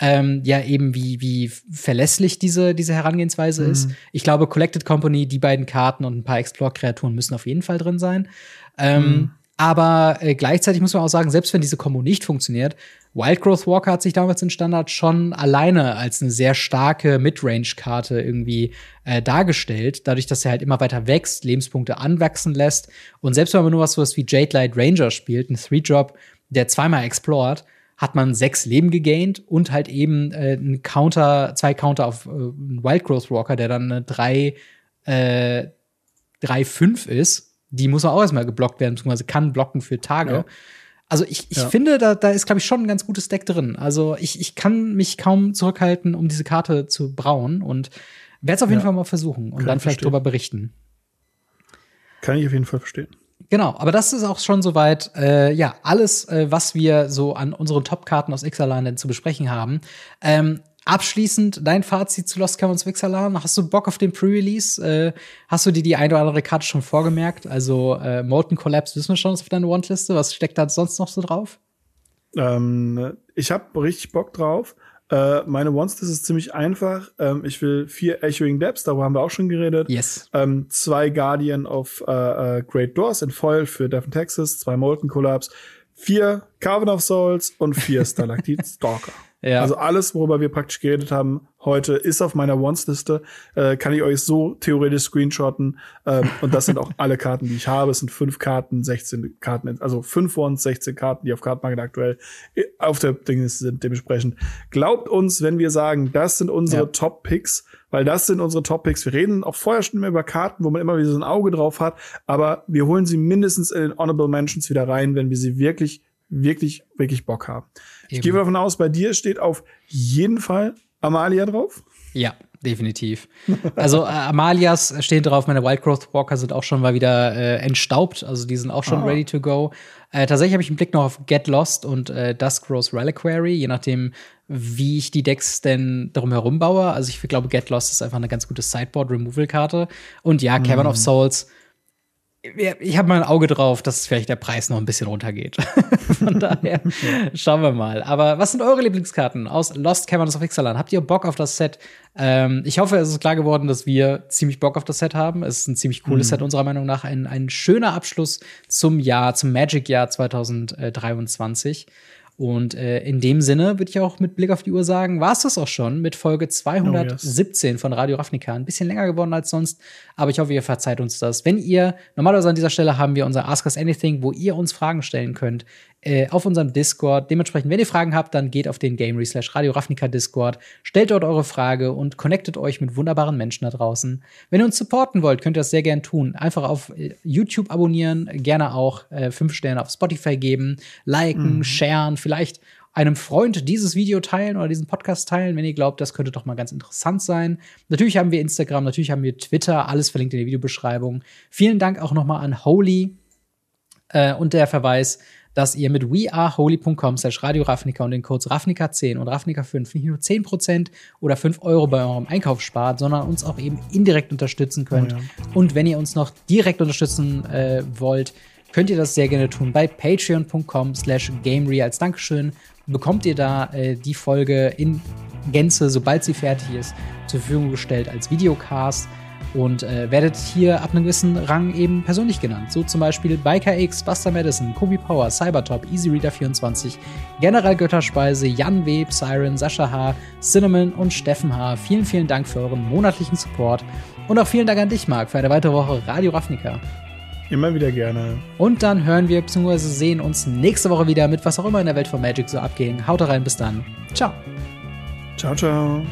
ähm, ja eben wie, wie verlässlich diese, diese Herangehensweise mhm. ist. Ich glaube, Collected Company, die beiden Karten und ein paar Explore-Kreaturen müssen auf jeden Fall drin sein. Ähm, mhm. Aber äh, gleichzeitig muss man auch sagen, selbst wenn diese Combo nicht funktioniert, Wildgrowth Walker hat sich damals in Standard schon alleine als eine sehr starke Midrange-Karte irgendwie äh, dargestellt, dadurch, dass er halt immer weiter wächst, Lebenspunkte anwachsen lässt. Und selbst wenn man nur was, was wie Jade Light Ranger spielt, ein Three-Drop, der zweimal explored, hat man sechs Leben gegaint und halt eben äh, ein Counter, zwei Counter auf äh, Wild Growth Walker, der dann eine drei, äh, drei, fünf ist. Die muss auch erstmal geblockt werden, beziehungsweise kann blocken für Tage. Ja. Also ich, ich ja. finde, da, da ist, glaube ich, schon ein ganz gutes Deck drin. Also ich, ich kann mich kaum zurückhalten, um diese Karte zu brauen und werde es auf jeden ja. Fall mal versuchen und kann dann vielleicht drüber berichten. Kann ich auf jeden Fall verstehen. Genau, aber das ist auch schon soweit, äh, ja, alles, äh, was wir so an unseren Top-Karten aus Ixalan zu besprechen haben. Ähm, abschließend dein Fazit zu Lost Caverns of Ixalan. Hast du Bock auf den Pre-Release? Äh, hast du dir die eine oder andere Karte schon vorgemerkt? Also äh, Molten Collapse wissen wir schon auf deiner Want-Liste. Was steckt da sonst noch so drauf? Ähm, ich habe richtig Bock drauf. Äh, meine Monsters ist ziemlich einfach. Ähm, ich will vier Echoing Depths, darüber haben wir auch schon geredet. Yes. Ähm, zwei Guardian of äh, äh, Great Doors in Foil für Devon Texas, zwei Molten Collapse, vier Carvin of Souls und vier Stalactite Stalker. Ja. Also alles, worüber wir praktisch geredet haben heute, ist auf meiner Wants-Liste. Äh, kann ich euch so theoretisch screenshotten. Ähm, und das sind auch alle Karten, die ich habe. Es sind fünf Karten, 16 Karten, also fünf Wants, 16 Karten, die auf Kartenmarket aktuell äh, auf der Ding sind. Dementsprechend glaubt uns, wenn wir sagen, das sind unsere Ja. Top-Picks, weil das sind unsere Top-Picks. Wir reden auch vorher schon immer über Karten, wo man immer wieder so ein Auge drauf hat, aber wir holen sie mindestens in den Honorable Mentions wieder rein, wenn wir sie wirklich, wirklich, wirklich Bock haben. Ich Eben. gehe davon aus, bei dir steht auf jeden Fall Amalia drauf. Ja, definitiv. Also äh, Amalias stehen drauf, meine Wildgrowth Walker sind auch schon mal wieder äh, entstaubt, also die sind auch schon Ah. ready to go. Äh, tatsächlich habe ich einen Blick noch auf Get Lost und äh, Dusk Rose Reliquary, je nachdem, wie ich die Decks denn darum herum baue. Also ich glaube, Get Lost ist einfach eine ganz gute Sideboard-Removal-Karte. Und ja, Cavern of Souls. Ich habe mal ein Auge drauf, dass vielleicht der Preis noch ein bisschen runtergeht. Von daher schauen wir mal. Aber was sind eure Lieblingskarten aus Lost Caverns of Ixalan? Habt ihr Bock auf das Set? Ähm, ich hoffe, es ist klar geworden, dass wir ziemlich Bock auf das Set haben. Es ist ein ziemlich cooles Set unserer Meinung nach. Ein, ein schöner Abschluss zum Jahr, zum Magic-Jahr 2023. Und äh, in dem Sinne würde ich auch mit Blick auf die Uhr sagen, war es das auch schon mit Folge 217 von Radio Ravnica. Ein bisschen länger geworden als sonst, aber ich hoffe, ihr verzeiht uns das. Wenn ihr, normalerweise an dieser Stelle haben wir unser Ask Us Anything, wo ihr uns Fragen stellen könnt, äh, auf unserem Discord. Dementsprechend, wenn ihr Fragen habt, dann geht auf den Gamery slash Radio Ravnica Discord, stellt dort eure Frage und connectet euch mit wunderbaren Menschen da draußen. Wenn ihr uns supporten wollt, könnt ihr das sehr gern tun. Einfach auf äh, YouTube abonnieren, gerne auch äh, fünf Sterne auf Spotify geben, liken, sharen, vielleicht einem Freund dieses Video teilen oder diesen Podcast teilen, wenn ihr glaubt, das könnte doch mal ganz interessant sein. Natürlich haben wir Instagram, natürlich haben wir Twitter, alles verlinkt in der Videobeschreibung. Vielen Dank auch noch mal an Holy äh, und der Verweis, dass ihr mit weareholy.com slash Radio Ravnica und den Codes Ravnica10 und Ravnica5 nicht nur 10% oder 5 Euro bei eurem Einkauf spart, sondern uns auch eben indirekt unterstützen könnt. Oh ja. Und wenn ihr uns noch direkt unterstützen äh, wollt, könnt ihr das sehr gerne tun bei patreon.com slash gamery. Als Dankeschön bekommt ihr da äh, die Folge in Gänze, sobald sie fertig ist, zur Verfügung gestellt als Videocast und äh, werdet hier ab einem gewissen Rang eben persönlich genannt. So zum Beispiel Biker X, Buster Madison, Kobe Power, Cybertop, EasyReader24, General Götterspeise, Jan W., Siren, Sascha H., Cinnamon und Steffen H. Vielen, vielen Dank für euren monatlichen Support und auch vielen Dank an dich, Marc, für eine weitere Woche Radio Ravnica. Immer wieder gerne. Und dann hören wir bzw. sehen uns nächste Woche wieder mit was auch immer in der Welt von Magic so abging. Haut rein, bis dann. Ciao. Ciao, ciao.